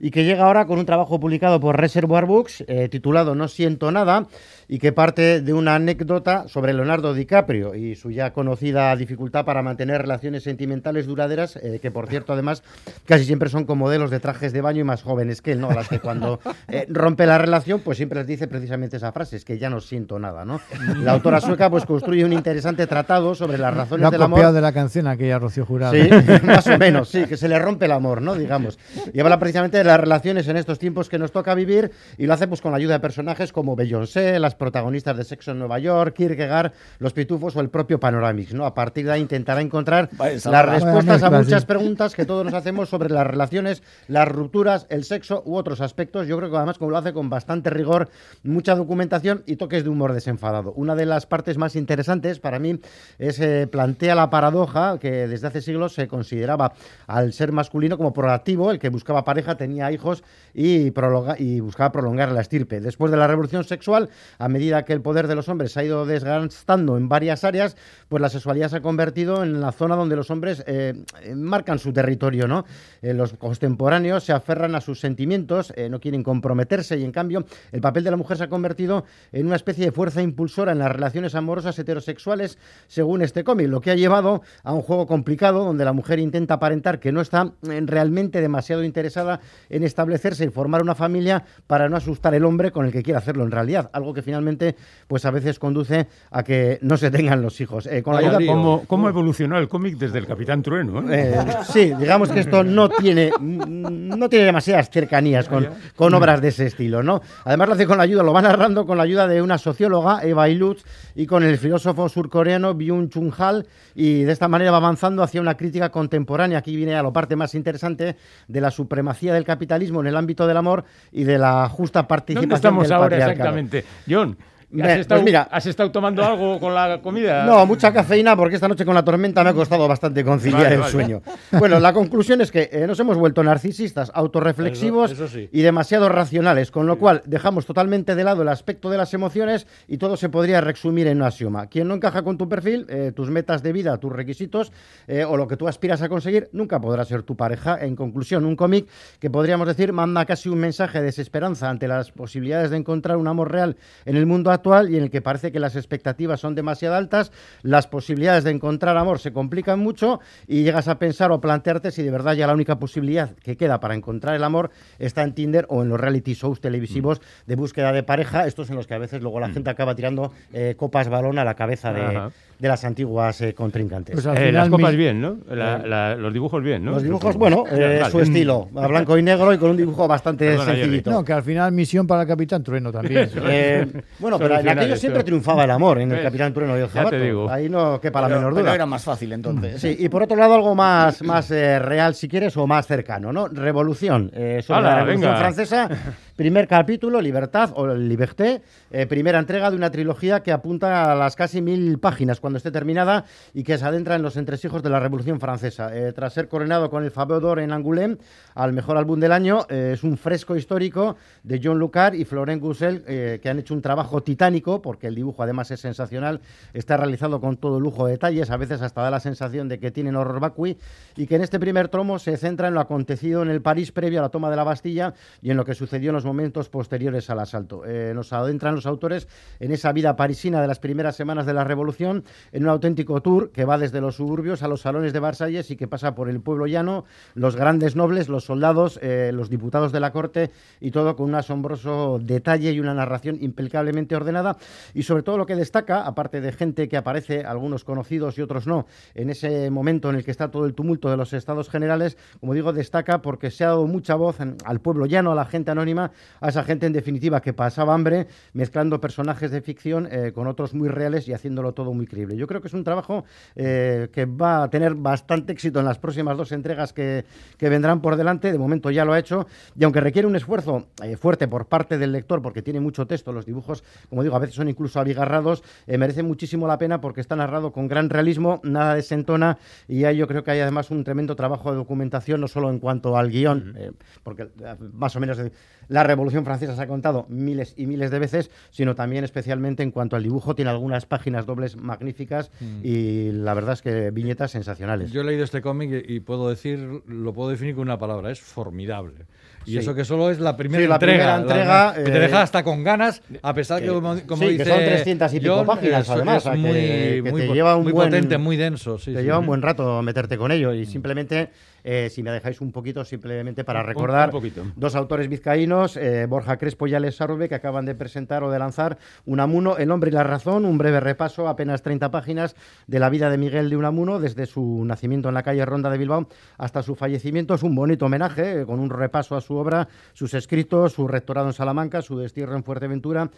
y que llega ahora con un trabajo publicado por Reservoir Books eh, titulado No siento nada y que parte de una anécdota sobre Leonardo DiCaprio y su ya conocida dificultad para mantener relaciones sentimentales duraderas, eh, que por cierto además casi siempre son con modelos de trajes de baño y más jóvenes que él, ¿no? Las que cuando eh, rompe la relación pues siempre les dice precisamente esa frase, es que ya no siento nada, ¿no? La autora sueca pues construye un interesante tratado sobre las razones Lo del amor. copiado de la canción aquella Rocío Jurado. Sí, más o menos, sí, que se le rompe el amor, ¿no? Digamos. Y habla precisamente de las relaciones en estos tiempos que nos toca vivir y lo hace pues con la ayuda de personajes como Beyoncé, las protagonistas de Sexo en Nueva York, Kierkegaard, Los Pitufos o el propio Panoramix, ¿no? A partir de ahí intentará encontrar Vaya las respuestas Vaya a muchas preguntas que todos nos hacemos sobre las relaciones, las rupturas, el sexo u otros aspectos. Yo creo que además como lo hace con bastante rigor, mucha documentación y toques de humor desenfadado. Una de las partes más interesantes para mí es eh, plantea la paradoja que desde hace siglos se consideraba al ser masculino como proactivo, el que buscaba pareja, tenía hijos y, y buscaba prolongar la estirpe. Después de la revolución sexual, a medida que el poder de los hombres se ha ido desgastando en varias áreas, pues la sexualidad se ha convertido en la zona donde los hombres eh, eh, marcan su territorio, ¿no? Eh, los contemporáneos se aferran a sus sentimientos, no quieren comprometerse y en cambio el papel de la mujer se ha convertido en una especie de fuerza impulsora en las relaciones amorosas heterosexuales, según este cómic, lo que ha llevado a un juego complicado donde la mujer intenta aparentar que no está realmente demasiado interesada en establecerse y formar una familia para no asustar el hombre con el que quiere hacerlo en realidad. Algo que finalmente, pues a veces conduce a que no se tengan los hijos. Eh, con la ayuda-. ¿Cómo, cómo evolucionó el cómic desde el Capitán Trueno? eh? Eh, sí, digamos que esto no tiene, no tiene demasiadas cercanías con, con obras de ese estilo, ¿no? Además lo hace con la ayuda, lo va narrando con la ayuda de una socióloga, Eva Ilutz, y con el filósofo surcoreano Byung-Chun Hal, y de esta manera va avanzando hacia una crítica contemporánea. Aquí viene a la parte más interesante de la supremacía del capitalismo en el ámbito del amor y de la justa participación ¿Dónde estamos del ahora exactamente? John, ¿has, Ve, pues estado, mira. ¿has estado tomando algo con la comida? No, mucha cafeína porque esta noche con la tormenta me ha costado bastante conciliar Vale, el vale. sueño. Bueno, la conclusión es que eh, nos hemos vuelto narcisistas, autorreflexivos Eso- eso sí. y demasiado racionales, con lo cual dejamos totalmente de lado el aspecto de las emociones y todo se podría resumir en un axioma. Quien no encaja con tu perfil, eh, tus metas de vida, tus requisitos eh, o lo que tú aspiras a conseguir, nunca podrá ser tu pareja. En conclusión, un cómic que podríamos decir manda casi un mensaje de desesperanza ante las posibilidades de encontrar un amor real en el mundo actual y en el que parece que las expectativas son demasiado altas, las posibilidades de encontrar amor se complican mucho y llegas a pensar o plantearte si de verdad ya la única posibilidad que queda para encontrar el amor está en Tinder o en los reality shows televisivos de búsqueda de pareja, estos en los que a veces luego la gente acaba tirando eh, copas balón a la cabeza de, Ajá. De las antiguas eh, contrincantes. Pues Eh, las copas mi- bien, ¿no? La- la- los dibujos bien, ¿no? Los dibujos, bueno, eh, Vale. su estilo, a blanco y negro y con un dibujo bastante Perdona, sencillito. No, que al final misión para el Capitán Trueno también. Eh, bueno, pero en aquello siempre triunfaba el amor, en el. Capitán Trueno y el Ya te Jabato. digo. Ahí no quepa la Pero- menor pero duda. era más fácil entonces. Sí, y por otro lado algo más, más eh, real, si quieres, o más cercano, ¿no? Revolución, eh, sobre ¡Hala, la Revolución venga! Francesa. Primer capítulo, Libertad o Liberté, eh, primera entrega de una trilogía que apunta a las casi mil páginas cuando esté terminada y que se adentra en los entresijos de la Revolución Francesa. Eh, tras ser coronado con el Fabio d'Or en Angoulême al mejor álbum del año, eh, es un fresco histórico de John Lucar y Florent Goussel eh, que han hecho un trabajo titánico porque el dibujo además es sensacional, está realizado con todo lujo de detalles, a veces hasta da la sensación de que tienen horror vacui y que en este primer tromo se centra en lo acontecido en el París previo a la toma de la Bastilla y en lo que sucedió en los momentos posteriores al asalto. Eh, nos adentran los autores en esa vida parisina de las primeras semanas de la Revolución, en un auténtico tour que va desde los suburbios a los salones de Versalles y que pasa por el pueblo llano, los grandes nobles, los soldados, eh, los diputados de la corte y todo con un asombroso detalle y una narración impecablemente ordenada y sobre todo lo que destaca, aparte de gente que aparece, algunos conocidos y otros no, en ese momento en el que está todo el tumulto de los estados generales, como digo, destaca porque se ha dado mucha voz en- al pueblo llano, a la gente anónima, a esa gente en definitiva que pasaba hambre, mezclando personajes de ficción eh, con otros muy reales y haciéndolo todo muy creíble. Yo creo que es un trabajo eh, que va a tener bastante éxito en las próximas dos entregas que, que vendrán por delante. De momento ya lo ha hecho y aunque requiere un esfuerzo eh, fuerte por parte del lector porque tiene mucho texto, los dibujos, como digo, a veces son incluso abigarrados, merece muchísimo la pena porque está narrado con gran realismo, nada desentona y ahí yo creo que hay además un tremendo trabajo de documentación, no solo en cuanto al guion, porque más o menos eh, la Revolución Francesa se ha contado miles y miles de veces, sino también especialmente en cuanto al dibujo, tiene algunas páginas dobles magníficas y la verdad es que viñetas sensacionales. Yo he leído este cómic y puedo decir, lo puedo definir con una palabra, es formidable. Y Sí. eso que solo es la primera Sí, la entrega. primera entrega, que te eh, deja hasta con ganas, a pesar que, que- como, como sí, dice que son 300 y pico John, páginas, es- además, es o sea, que- muy, que muy te lleva un muy buen- potente, muy denso. Te lleva un buen rato meterte con ello y simplemente, eh, si me dejáis un poquito, simplemente para recordar un dos autores vizcaínos, eh, Borja Crespo y Alex Sarbe, que acaban de presentar o de lanzar Unamuno, El hombre y la razón, un breve repaso, apenas 30 páginas, de la vida de Miguel de Unamuno, desde su nacimiento en la calle Ronda de Bilbao hasta su fallecimiento. Es un bonito homenaje, eh, con un repaso a su obra, sus escritos, su rectorado en Salamanca, su destierro en Fuerteventura,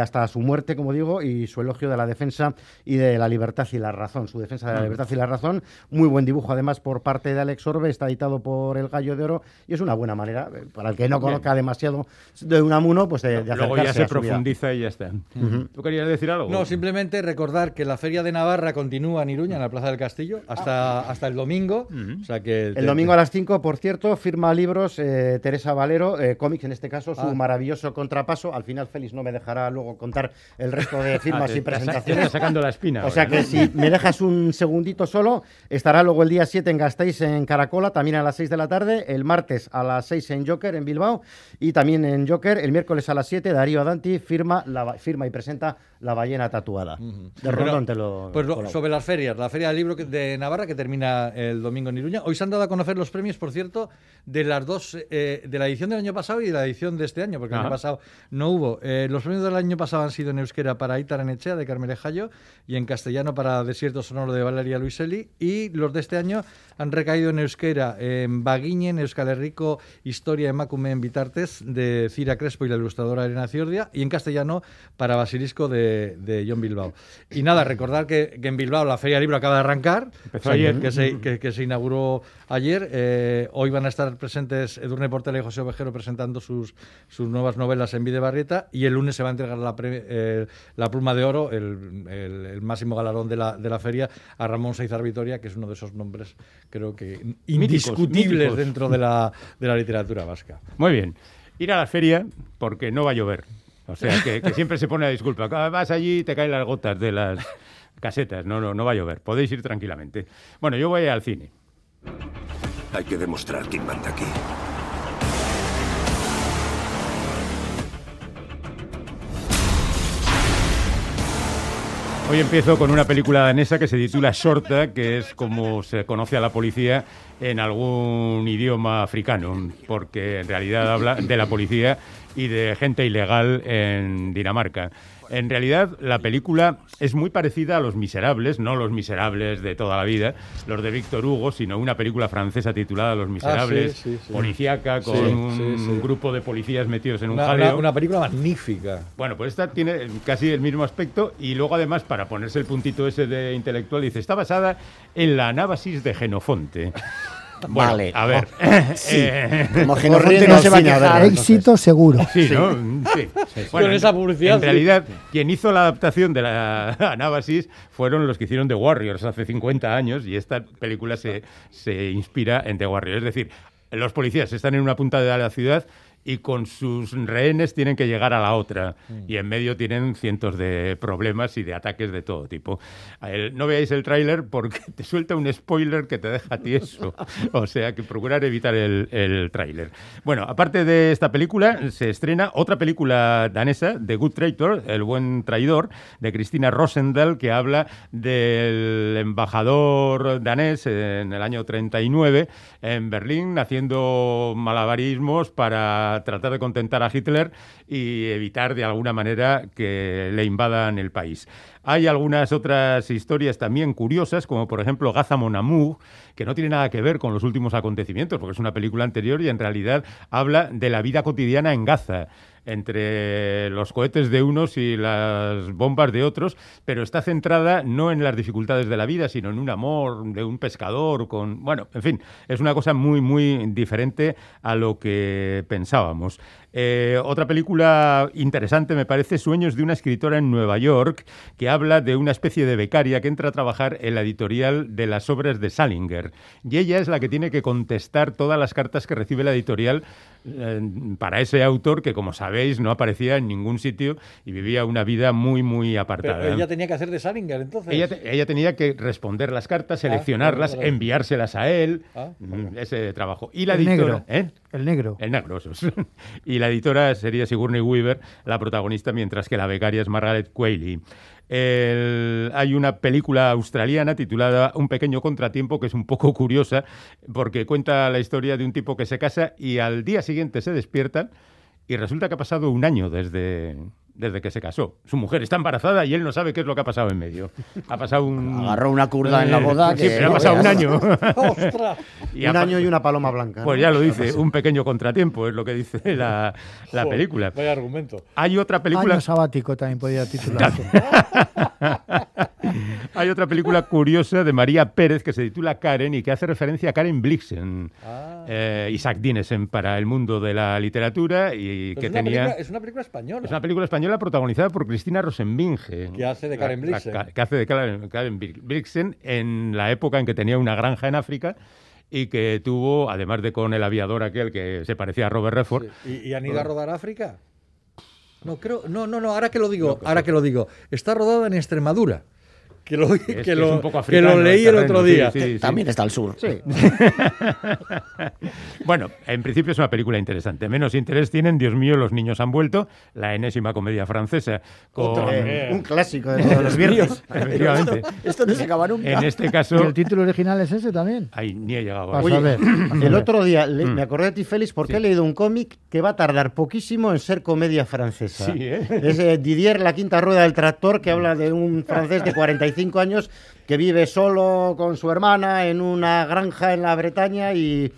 hasta su muerte, como digo, y su elogio de la defensa y de la libertad y la razón. Su defensa de la libertad y la razón. Muy buen dibujo, además, por parte de Alex Orbe. Está editado por El Gallo de Oro y es una buena manera, eh, para el que no Bien. conozca demasiado de Unamuno, pues de, de Luego ya se a su vida. profundiza y ya está. Ujú. ¿Tú querías decir algo? No, simplemente recordar que la Feria de Navarra continúa en Iruña, en la Plaza del Castillo, hasta, hasta el domingo. O sea que El domingo a las 5, por cierto, firma libros eh, Teresa Valero, eh, cómics en este caso, su Ah. maravilloso contrapaso. Al final Félix no me dejará luego contar el resto de firmas Ah, te- y te te presentaciones. está sacando la espina O sea ahora, que ¿no? si me dejas un segundito solo, estará luego el día 7 en Gasteiz, en Caracol. Cola también a las 6 de la tarde, el martes a las 6 en Joker en Bilbao. Y también en Joker el miércoles a las 7 Darío Adanti firma, la, firma y presenta La ballena tatuada. De Rondón te lo... Pues lo- sobre las ferias, la Feria del Libro de Navarra que termina el domingo en Iruña. Hoy se han dado a conocer los premios, por cierto, de las dos, eh, de la edición del año pasado y de la edición de este año, porque el año pasado no hubo. Eh, los premios del año pasado han sido en euskera para Itar Enechea de Carmele Jallo y en castellano para Desierto Sonoro de Valeria Luiselli. Y los de este año han recaído en euskera en Baguiñen, Euskal Herriko, Historia Emakume en Bitartes de Cira Crespo y la ilustradora Elena Ciordia. Y en castellano para Basilisco de, de John Bilbao. Y nada, recordar que, que en Bilbao la Feria del Libro acaba de arrancar. Empezó ayer. Que se, que- que se inauguró ayer. Eh, hoy van a estar presentes Edurne Portela y José Ovejero presentando sus, sus nuevas novelas en Videbarrieta. Y el lunes se va a entregar la, pre- eh, la pluma de oro, el, el- el máximo galardón de la, de la feria, a Ramón Seizar Vitoria, que es uno de esos nombres, creo que indiscutibles míticos. dentro de la, de la literatura vasca. Muy bien. Ir a la feria porque no va a llover. O sea, que, que siempre se pone la disculpa. Vas allí y te caen las gotas de las casetas. No, no, no va a llover. Podéis ir tranquilamente. Bueno, yo voy al cine. Hay que demostrar quién manda aquí. Hoy empiezo con una película danesa que se titula Shorta, que es como se conoce a la policía en algún idioma africano, porque en realidad habla de la policía y de gente ilegal en Dinamarca. En realidad, la película es muy parecida a Los Miserables, no Los Miserables de toda la vida, los de Víctor Hugo, sino una película francesa titulada Los Miserables, sí, sí. policíaca, con un grupo de policías metidos en un Una, jaleo. una- una película magnífica. Bueno, pues esta tiene casi el mismo aspecto y luego además para ponerse el puntito ese de intelectual dice, está basada en la anábasis de Genofonte. Bueno, Vale. A ver. Sí. eh, Como Genofonte no se va a quejar. Éxito seguro. Sí, ¿no? Sí. Con esa publicidad, En sí. realidad, quien hizo la adaptación de la Anábasis fueron los que hicieron The Warriors hace 50 años y esta película se, se inspira en The Warriors. Es decir, los policías están en una punta de la ciudad y con sus rehenes tienen que llegar a la otra. Y en medio tienen cientos de problemas y de ataques de todo tipo. El- no veáis el tráiler porque te suelta un spoiler que te deja tieso. O sea que procurar evitar el, el tráiler. Bueno, aparte de esta película, se estrena otra película danesa, The Good Traitor, El Buen Traidor, de Cristina Rosendahl, que habla del embajador danés en el año 39 en Berlín, haciendo malabarismos para tratar de contentar a Hitler y evitar de alguna manera que le invadan el país. Hay algunas otras historias también curiosas, como por ejemplo Gaza Mon que no tiene nada que ver con los últimos acontecimientos, porque es una película anterior y en realidad habla de la vida cotidiana en Gaza entre los cohetes de unos y las bombas de otros, pero está centrada no en las dificultades de la vida, sino en un amor de un pescador con, bueno, en fin, es una cosa muy muy diferente a lo que pensábamos. Eh, otra película interesante me parece Sueños de una escritora en Nueva York, que habla de una especie de becaria que entra a trabajar en la editorial de las obras de Salinger. Y ella es la que tiene que contestar todas las cartas que recibe la editorial eh, para ese autor que, como sabéis, no aparecía en ningún sitio y vivía una vida muy, muy apartada. Pero ella tenía que hacer de Salinger, entonces. Ella, te- ella tenía que responder las cartas, seleccionarlas, claro, claro. enviárselas a él, Ah, mm, ese trabajo. Y la El editora, negro. ¿eh? El negro. El negro, eso es. y la editora sería Sigourney Weaver, la protagonista, mientras que la becaria es Margaret Qualley. Hay una película australiana titulada Un pequeño contratiempo que es un poco curiosa porque cuenta la historia de un tipo que se casa y al día siguiente se despierta y resulta que ha pasado un año desde, desde que se casó. Su mujer está embarazada y él no sabe qué es lo que ha pasado en medio. Ha pasado un... Agarró una curda en la boda Sí, que pero ha pasado un año. ¡Ostras! Y un año y una paloma blanca. Pues ya lo dice, un pequeño contratiempo, es lo que dice la, la Joder, película. Vaya argumento. Hay otra película. Año sabático también podía titularse. Hay otra película curiosa de María Pérez que se titula Karen y que hace referencia a Karen Blixen, Ah. eh, Isaac Dinesen para el mundo de la literatura y Pero que es, tenía. película, es una película española. Es una película española protagonizada por Cristina Rosenbinge. Que hace de Karen La- la- Blixen. que hace de Karen, Karen Blixen en la época en que tenía una granja en África y que tuvo, además de con el aviador aquel que se parecía a Robert Redford, ¿Y, y han ido a rodar a África? No, creo, no, no, no, ahora que lo digo, ahora que lo digo, está rodada en Extremadura. Que lo, Es que lo, que leí el el otro día. sí, sí, sí. También está al sur. bueno, en principio es una película interesante. Menos interés tienen, Dios mío, los niños han vuelto, la enésima comedia francesa. Con... Otro, eh, un clásico de todos los viernes. Efectivamente. Esto, esto no se acaba nunca. En este ¿Y caso, el título original es ese también? ahí ni he llegado a Vas Oye, a ver. el otro día le- Mm. me acordé de ti, Félix, porque Sí. he leído un cómic que va a tardar poquísimo en ser comedia francesa. Sí, ¿eh? Es eh, Didier, la quinta rueda del tractor, que habla de un francés de 45 años que vive solo con su hermana en una granja en la Bretaña y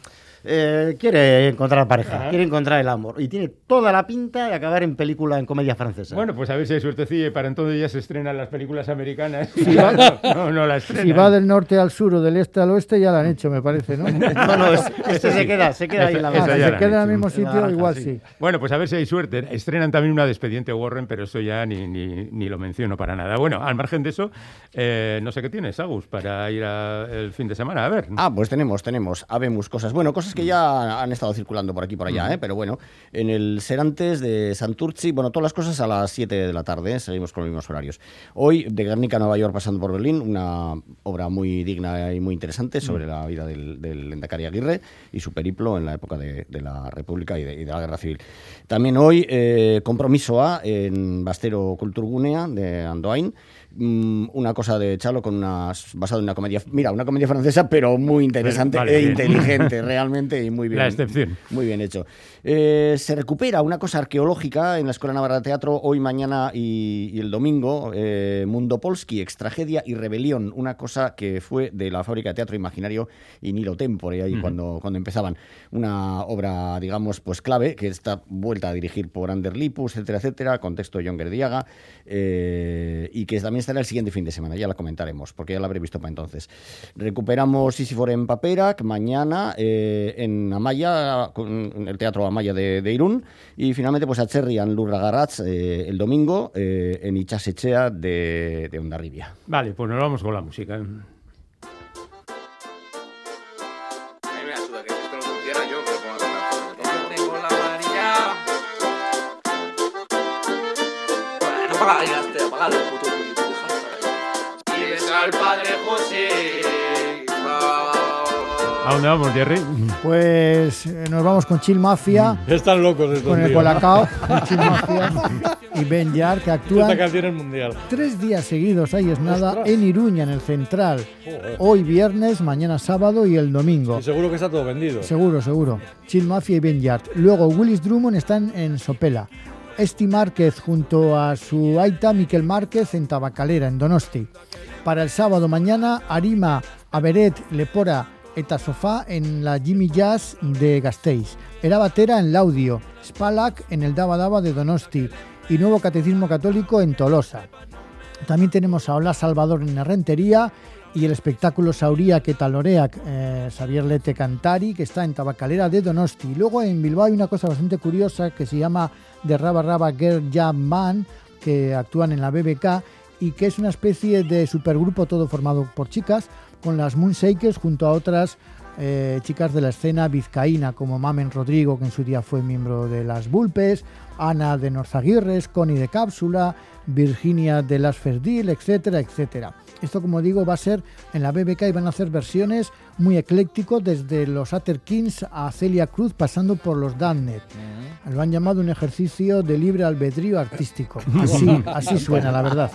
eh, quiere encontrar pareja, Ajá. quiere encontrar el amor. Y tiene toda la pinta de acabar en película en comedia francesa. Bueno, pues a ver si hay suertecilla y para entonces ya se estrenan las películas americanas. va- no, no, no la estrenan. Si va del norte al sur o del este al oeste, ya lo han hecho, me parece, ¿no? no, no, es- este se queda, se queda ahí en la ya se la queda en el mismo la sitio, igual sí. sí. Bueno, pues a ver si hay suerte. Estrenan también una de Expediente Warren, pero eso ya ni, ni, ni lo menciono para nada. Bueno, al margen de eso, eh, no sé qué tienes, Agus, para ir a- el fin de semana. A ver. Ah, pues tenemos, tenemos, habemos cosas. Bueno, cosas que ya han estado circulando por aquí por allá, ¿eh? pero bueno, en el Serantes de Santurci, bueno, todas las cosas a las 7 de la tarde, ¿eh? seguimos con los mismos horarios. Hoy, de Guernica a Nueva York, pasando por Berlín, una obra muy digna y muy interesante sobre la vida del, del Endacari Aguirre y su periplo en la época de, de la República y de, y de la Guerra Civil. También hoy, eh, Compromiso A en Bastero Kulturgunea de Andoain, mm, una cosa de Chalo con unas, basado en una comedia, mira, una comedia francesa, pero muy interesante Vale, e bien. inteligente, realmente, y muy bien. La excepción. Muy bien hecho. Eh, se recupera una cosa arqueológica en la Escuela Navarra de Teatro hoy, mañana y, y el domingo. eh, Mundo Polski, Extragedia y Rebelión. Una cosa que fue de la fábrica de teatro imaginario y Nilo Tempore, ahí cuando, cuando empezaban. Una obra, digamos, pues clave, que está vuelta a dirigir por Ander Lipus, etcétera, etcétera, contexto de John Gerdiaga, eh, y que también estará el siguiente fin de semana, ya la comentaremos, porque ya la habré visto para entonces. Recuperamos Sisifor en Paperac mañana eh, en Amaya, en el Teatro Amaya de, de Irún, y finalmente pues a Cherry and Lurra Garratz eh, el domingo eh, en Ichasechea de, de Ondarribia. Vale, pues nos vamos con la música. Puto al padre José. ¿A dónde vamos, Jerry? Pues eh, nos vamos con Chill Mafia, Están locos estos con el tíos. Colacao, con Chill Mafia y Ben Yar, que Esta actúan canción es mundial. tres días seguidos, ahí es nada, Ostras. en Iruña, en el Central. Joder. Hoy viernes, mañana sábado y el domingo. Y seguro que está todo vendido. Seguro, seguro. Chill Mafia y Ben Yard. Luego Willis Drummond están en Sopela. Esti Márquez junto a su aita Miquel Márquez en Tabacalera, en Donosti. Para el sábado mañana, Arima, Averet, Lepora, eta Sofá en la Jimmy Jazz de Gasteiz. Era Batera en Laudio. Spalak en el Daba Daba de Donosti. Y Nuevo Catecismo Católico en Tolosa. También tenemos a Hola Salvador en la Rentería y el espectáculo Sauría que taloreac eh, Xavier Lete Cantari, que está en Tabacalera de Donosti. Luego en Bilbao hay una cosa bastante curiosa que se llama The Raba Raba Girl Jam Man, que actúan en la BBK y que es una especie de supergrupo todo formado por chicas, con las Moonshakers junto a otras eh, chicas de la escena vizcaína, como Mamen Rodrigo, que en su día fue miembro de las Bulpes, Ana de Norzaguirres, Connie de Cápsula, Virginia de las Ferdil, etcétera, etcétera. Esto, como digo, va a ser en la BBK y van a hacer versiones muy eclécticos, desde los Atter Kings a Celia Cruz, pasando por los Damned. Lo han llamado un ejercicio de libre albedrío artístico. Así, así suena, la verdad.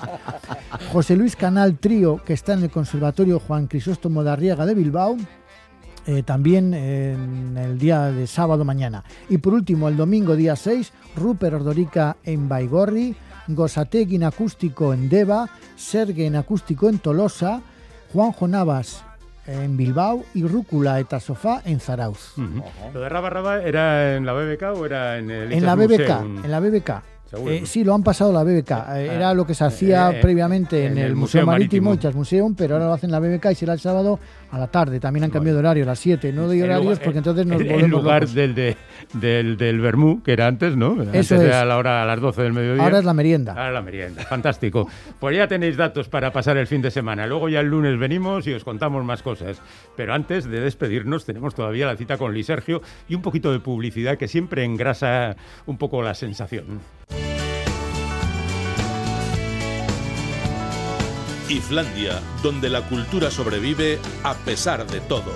José Luis Canal Trío, que está en el Conservatorio Juan Crisóstomo de Arriaga de Bilbao, eh, también en el día de sábado mañana. Y por último, el domingo día 6, Rupert Ordorica en Baigorri, Gosategui en acústico en Deva, Sergue en acústico en Tolosa, Juanjo Navas en Bilbao y Rúcula eta Sofá en Zarauz. ¿Lo de Raba Raba era en la BBK o era en el En la BBK, en la BBK. Eh, sí, lo han pasado la BBK. Eh, Era lo que se hacía eh, previamente en, en el, Museo, Museo Marítimo, Marítimo. Museum, pero ahora lo hacen en la BBK y será el sábado a la tarde. También han cambiado de horario, a las 7. No doy horarios lugar- porque entonces nos volvemos En lugar locos. del, de, del, del Bermú, que era antes, ¿no? Antes Eso era es. la hora a las 12 del mediodía. Ahora es la merienda. Ahora la merienda. Fantástico. Pues ya tenéis datos para pasar el fin de semana. Luego ya el lunes venimos y os contamos más cosas. Pero antes de despedirnos, tenemos todavía la cita con Luis Sergio y un poquito de publicidad que siempre engrasa un poco la sensación. Islandia, donde la cultura sobrevive a pesar de todo.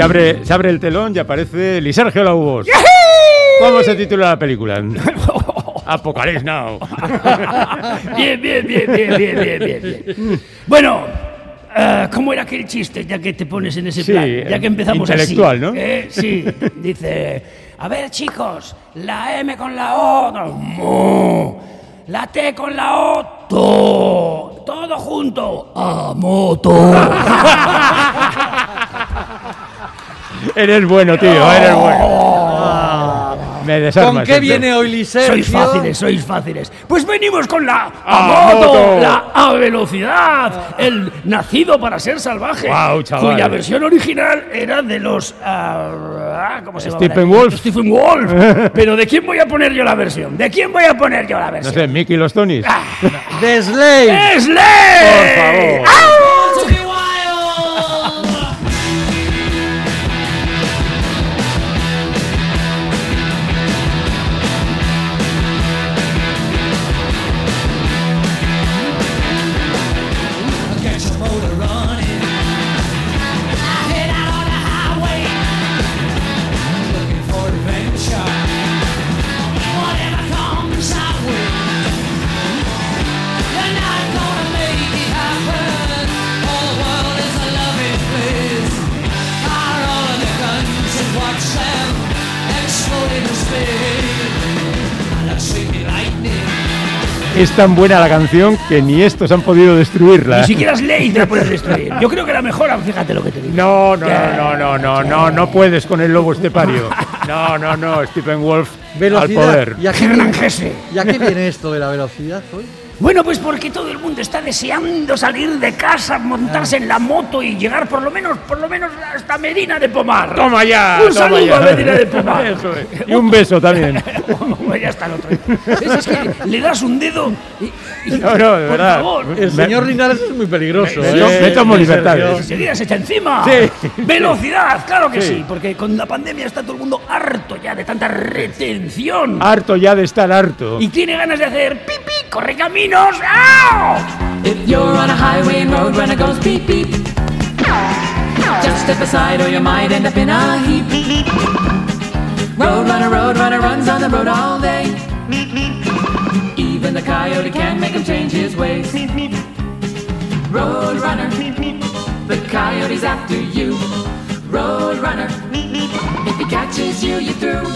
Se abre, se abre el telón y aparece Lisergio Laubos. ¿Cómo se titula la película? Apocalypse Now. Bien, bien, bien, bien, bien, bien, bien. Bueno, eh, ¿cómo era aquel chiste ya que te pones en ese Sí, plan? Ya que empezamos intelectual, así. ¿no? Eh, sí, dice, a ver chicos, la M con la O, no, la T con la O, to. todo junto, a moto. Eres bueno, tío, eres bueno. Me desarmas. ¿Con qué siempre. viene hoy Lisergio? Sois fáciles, sois fáciles. Pues venimos con la A moto, moto. la a velocidad, el nacido para ser salvaje, Guau, chaval. cuya versión original era de los ah, ¿cómo se llama? Stephen Wolf. Stephen Wolf. Pero ¿de quién voy a poner yo la versión? ¿De quién voy a poner yo la No versión? sé, Mickey y los Tonys. ¡De Slade! ¡Slade! Por favor. Es tan buena la canción que ni estos han podido destruirla. Ni siquiera Slade la puedes destruir. Yo creo que la mejora, fíjate lo que te digo. No, no, no, no, no, no, no puedes con el lobo estepario. No, no, no, Stephen Wolf al Velocidad. poder. ¿Y a qué, viene. ¿Y a qué viene esto de la velocidad hoy? Bueno, pues porque todo el mundo está deseando salir de casa, montarse en la moto y llegar por lo menos, por lo menos hasta Medina de Pomar. Toma ya. Un toma saludo ya. a Medina de Pomar. Eso es. Y un beso también. Ya está el otro. Es, es que le das un dedo y, y- No, no, de por verdad. favor. El señor Linares es muy peligroso. Me- ¿eh? me- me tomo En libertades. serio. Enseguida se echa encima. Sí. Velocidad, claro que Sí. sí. porque con la pandemia está todo el mundo harto ya de tanta retención. Harto ya de estar harto. Y tiene ganas de hacer pipí, corre ¡Au! If you're on a highway and road runner goes beep beep, just step aside or you might end up in a heap. Road runner, road runner runs on the road all day. Even the coyote can't make him change his ways. Road runner, the coyote's after you. Road runner, if he catches you, you're through.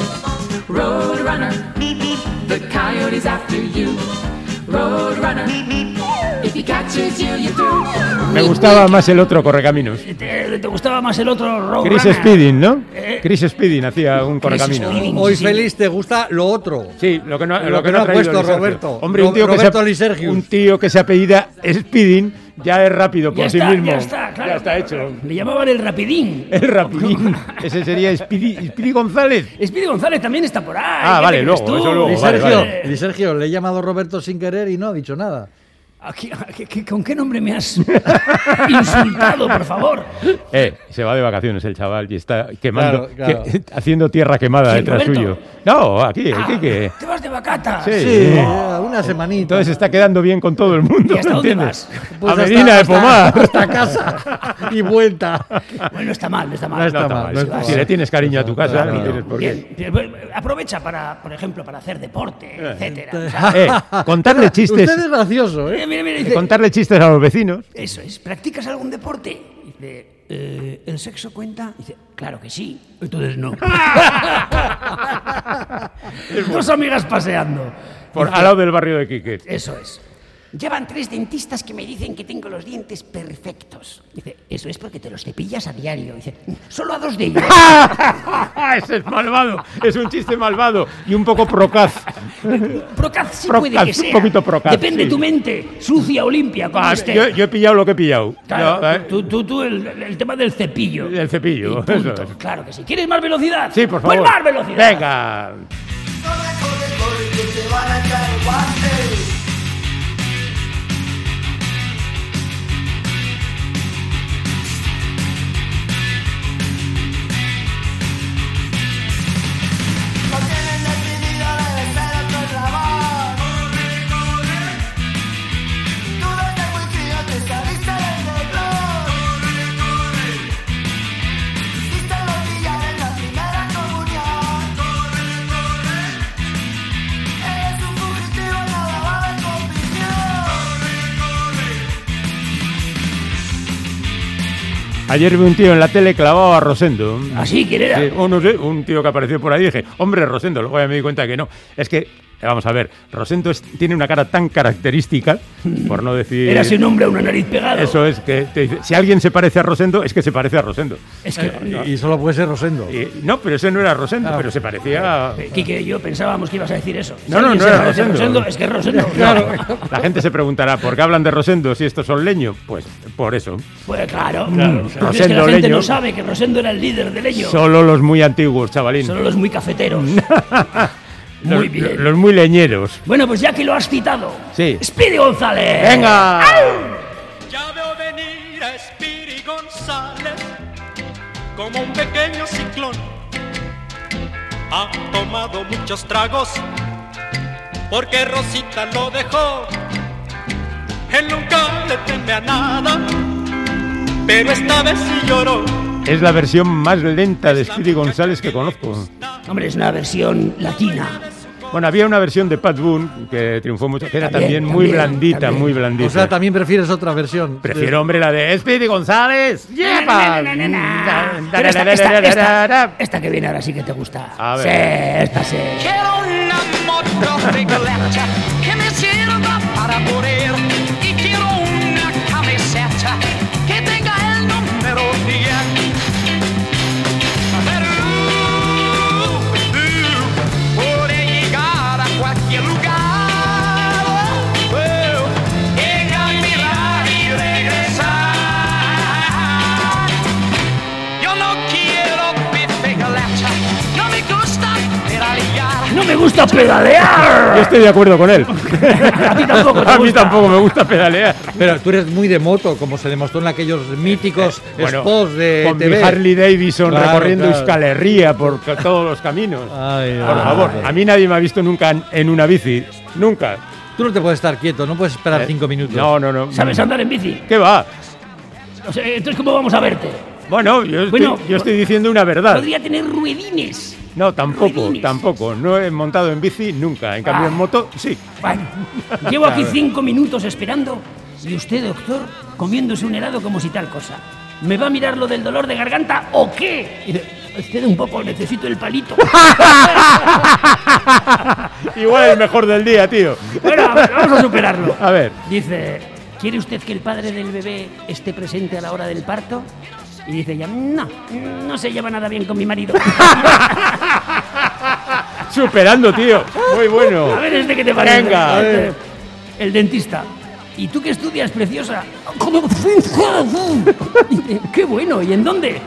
Road runner, the coyote's after you. Me gustaba más el otro correcaminos. ¿Te, te gustaba más el otro Road Chris Runner? Speeding, ¿no? Eh. Chris Speeding hacía un correcaminos. Speeding. Hoy, Sí. Félix, te gusta lo otro. Sí, lo que no, Lo lo que que no ha puesto. Roberto. Hombre, Ro- un tío, que Roberto se, Lisergius. un tío que se apellida Speeding ya es rápido por Ya sí está, mismo. ya está, claro. Ya está hecho. Le llamaban el rapidín. El rapidín. Ese sería Speedy, Speedy González. Speedy González también está por ahí. Ah, ¿qué vale, luego, eso luego, vale, Sergio, vale. Sergio, le he llamado Roberto sin querer y no ha dicho nada. Aquí- aquí- aquí- ¿Con qué nombre me has insultado, por favor? Eh, se va de vacaciones el chaval y está quemando, Claro, claro. que- haciendo tierra quemada ¿Quién, detrás Roberto? suyo. No, aquí, Ah, aquí que. Te vas de vacatas. Sí. Sí, una semanita. Entonces está quedando bien con todo el mundo. ¿Y hasta dónde ¿entiendes? vas? Pues a hasta- Medina de Pomar. Hasta casa y vuelta. Bueno, está mal, no está mal. No está No está mal, mal. no está si mal. le tienes cariño a tu casa, no tienes por qué. Aprovecha para, por ejemplo, para hacer deporte, etcétera. O sea, Eh, contarle chistes. Usted es gracioso, mira, ¿eh? Mira, mira, dice, Contarle chistes a los vecinos. Eso es, ¿practicas algún deporte? Dice, "Eh, ¿el sexo cuenta? Dice, claro que sí. Entonces no. Dos amigas paseando. Por, al lado del barrio de Quique. Eso es. Llevan tres dentistas que me dicen que tengo los dientes perfectos. Dice, eso es porque te los cepillas a diario. Dice, solo a dos de ellos. Ese es malvado, es un chiste malvado y un poco procaz. Procaz sí Procaz, puede que un sea. poquito procaz, Depende sí. tu mente, sucia o limpia, como Ah, esté. yo, yo he pillado lo que he pillado. Claro, Yo, eh, tú, tú, tú el, el tema del cepillo. el cepillo. Punto. eso es. Claro que sí. ¿Quieres más velocidad? Sí, por Pues favor. más velocidad. Venga. Lo Ayer vi un tío en la tele clavado a Rosendo. ¿Ah, sí? ¿Quién era? Sí, o no sé, un tío que apareció por ahí y dije, hombre, Rosendo. Luego ya me di cuenta que no. Es que, vamos a ver, Rosendo es- tiene una cara tan característica, por no decir... Era ese un hombre a una nariz pegado. Eso es, que te dice, si alguien se parece a Rosendo, es que se parece a Rosendo. Es que... Y, y solo puede ser Rosendo. Y- no, pero ese no era Rosendo, Ah. pero se parecía... a- Eh, Quique y yo pensábamos que ibas a decir eso. Si No, no, no se era a Rosendo. Es que es Rosendo. Claro. La gente se preguntará, ¿por qué hablan de Rosendo si estos son leño? Pues por eso. Pues claro. Claro, Porque es que Rosendo la gente Leño. no sabe que Rosendo era el líder del leño. Solo los muy antiguos, chavalín. Solo los muy cafeteros. Los- muy bien. Los muy leñeros. Bueno, pues ya que lo has citado. Sí. Speedy González. ¡Venga! Ya veo venir a Spiri González como un pequeño ciclón. Ha tomado muchos tragos porque Rosita lo dejó. Él nunca le teme a nada, pero esta vez sí lloró. Es la versión más lenta de Speedy González que conozco. Hombre, es una versión latina. Bueno, había una versión de Pat Boone que triunfó mucho, que era también, También, muy también, blandita, también. muy blandita. O sea, también prefieres otra versión. Prefiero, hombre, la de Speedy González. ¡Yepa! Esta, esta, esta, esta que viene ahora sí que te gusta. A Sí, ver. esta sí. Quiero una motocicleta que me sirva para poder me gusta pedalear. Yo estoy de acuerdo con él. A ti tampoco te A mí gusta. tampoco me gusta pedalear. Pero tú eres muy de moto, como se demostró en aquellos míticos Eh, Bueno, spots de con mi TV. Harley Davidson Claro, recorriendo claro. Euskal Herria por todos los caminos. Ay, por ay, favor, ay. a mí nadie me ha visto nunca en- en una bici. Nunca. Tú no te puedes estar quieto, no puedes esperar Eh, cinco minutos. No, no, no. ¿Sabes andar en bici? ¿Qué va? O sea, entonces, ¿cómo vamos a verte? Bueno, yo estoy, Bueno, yo estoy diciendo una verdad. Podría tener ruedines. No, tampoco, ruedines. tampoco. No he montado en bici nunca. En cambio, Ah. en moto, sí. Bueno, llevo aquí cinco minutos esperando y usted, doctor, comiéndose un helado como si tal cosa. ¿Me va a mirar lo del dolor de garganta o qué? Espera un poco, necesito el palito. Igual el mejor del día, tío. Bueno, a ver, vamos a superarlo. A ver. Dice, ¿quiere usted que el padre del bebé esté presente a la hora del parto? Y dice ella, no, no se lleva nada bien con mi marido. Superando, tío. Muy bueno. A ver, ¿este qué te parece? Venga. Este, el dentista. ¿Y tú qué estudias, preciosa? ¡Qué bueno! ¿Y en dónde?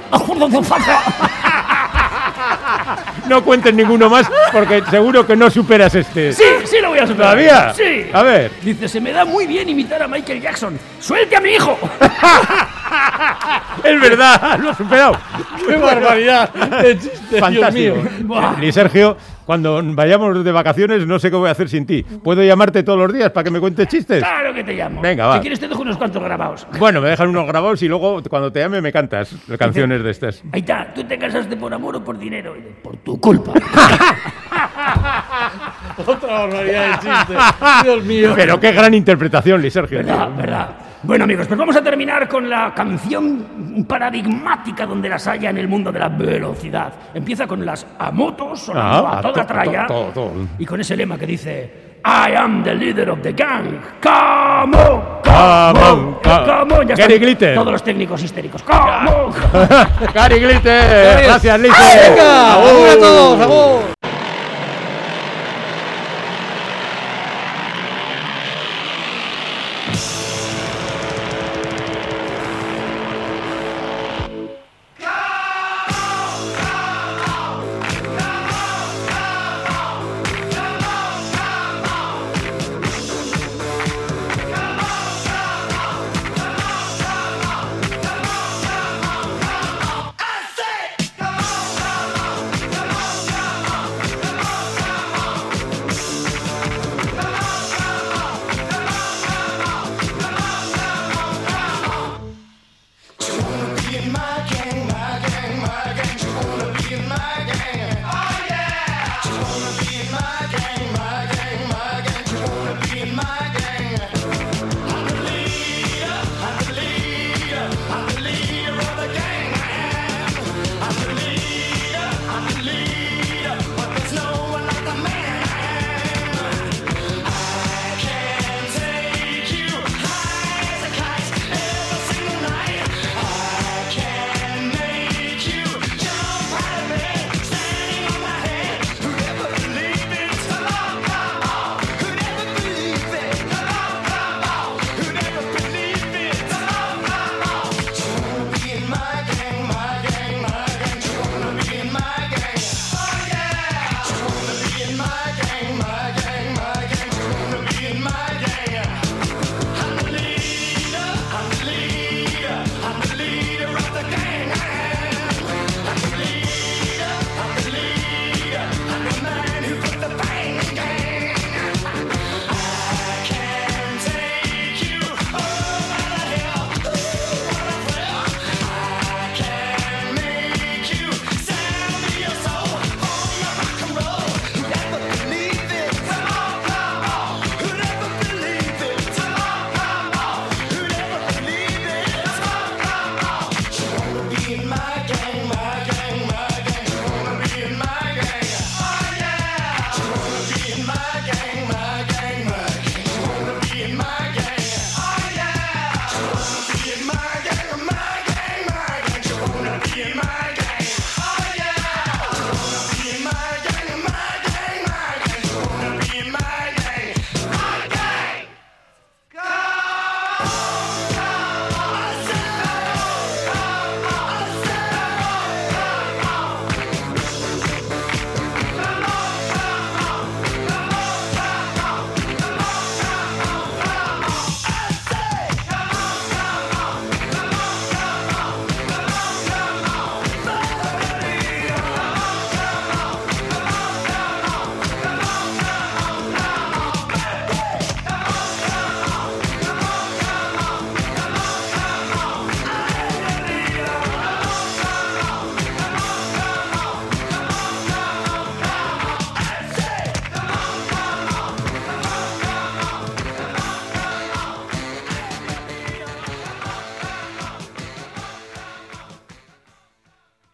No cuentes ninguno más porque seguro que no superas este. Sí, sí lo voy a superar. ¿Todavía? Sí. A ver. Dice, se me da muy bien imitar a Michael Jackson. ¡Suelte a mi hijo! Es verdad, lo he superado. ¡Qué barbaridad! de chiste, Fantástico. Dios mío. Y Sergio, cuando vayamos de vacaciones, no sé qué voy a hacer sin ti. ¿Puedo llamarte todos los días para que me cuentes chistes? Claro que te llamo. Venga, va. Si quieres te dejo unos cuantos grabados. Bueno, me dejan unos grabados y luego cuando te llame me cantas canciones de estas. Ahí está, ¿tú te casaste por amor o por dinero? Por tu culpa. Otra barbaridad de chiste. Dios mío. Pero qué gran interpretación, Luis Sergio. ¿Verdad? ¿Verdad? Bueno amigos, pues vamos a terminar con la canción paradigmática donde las haya en el mundo de la velocidad. Empieza con las ah, a motos, o a toda to, tralla, y con ese lema que dice I am the leader of the gang. Come on, come Gary Glitter. Todos los técnicos histéricos. Come on. Gary Glitter. Gracias, Lice. Venga, a todos, a.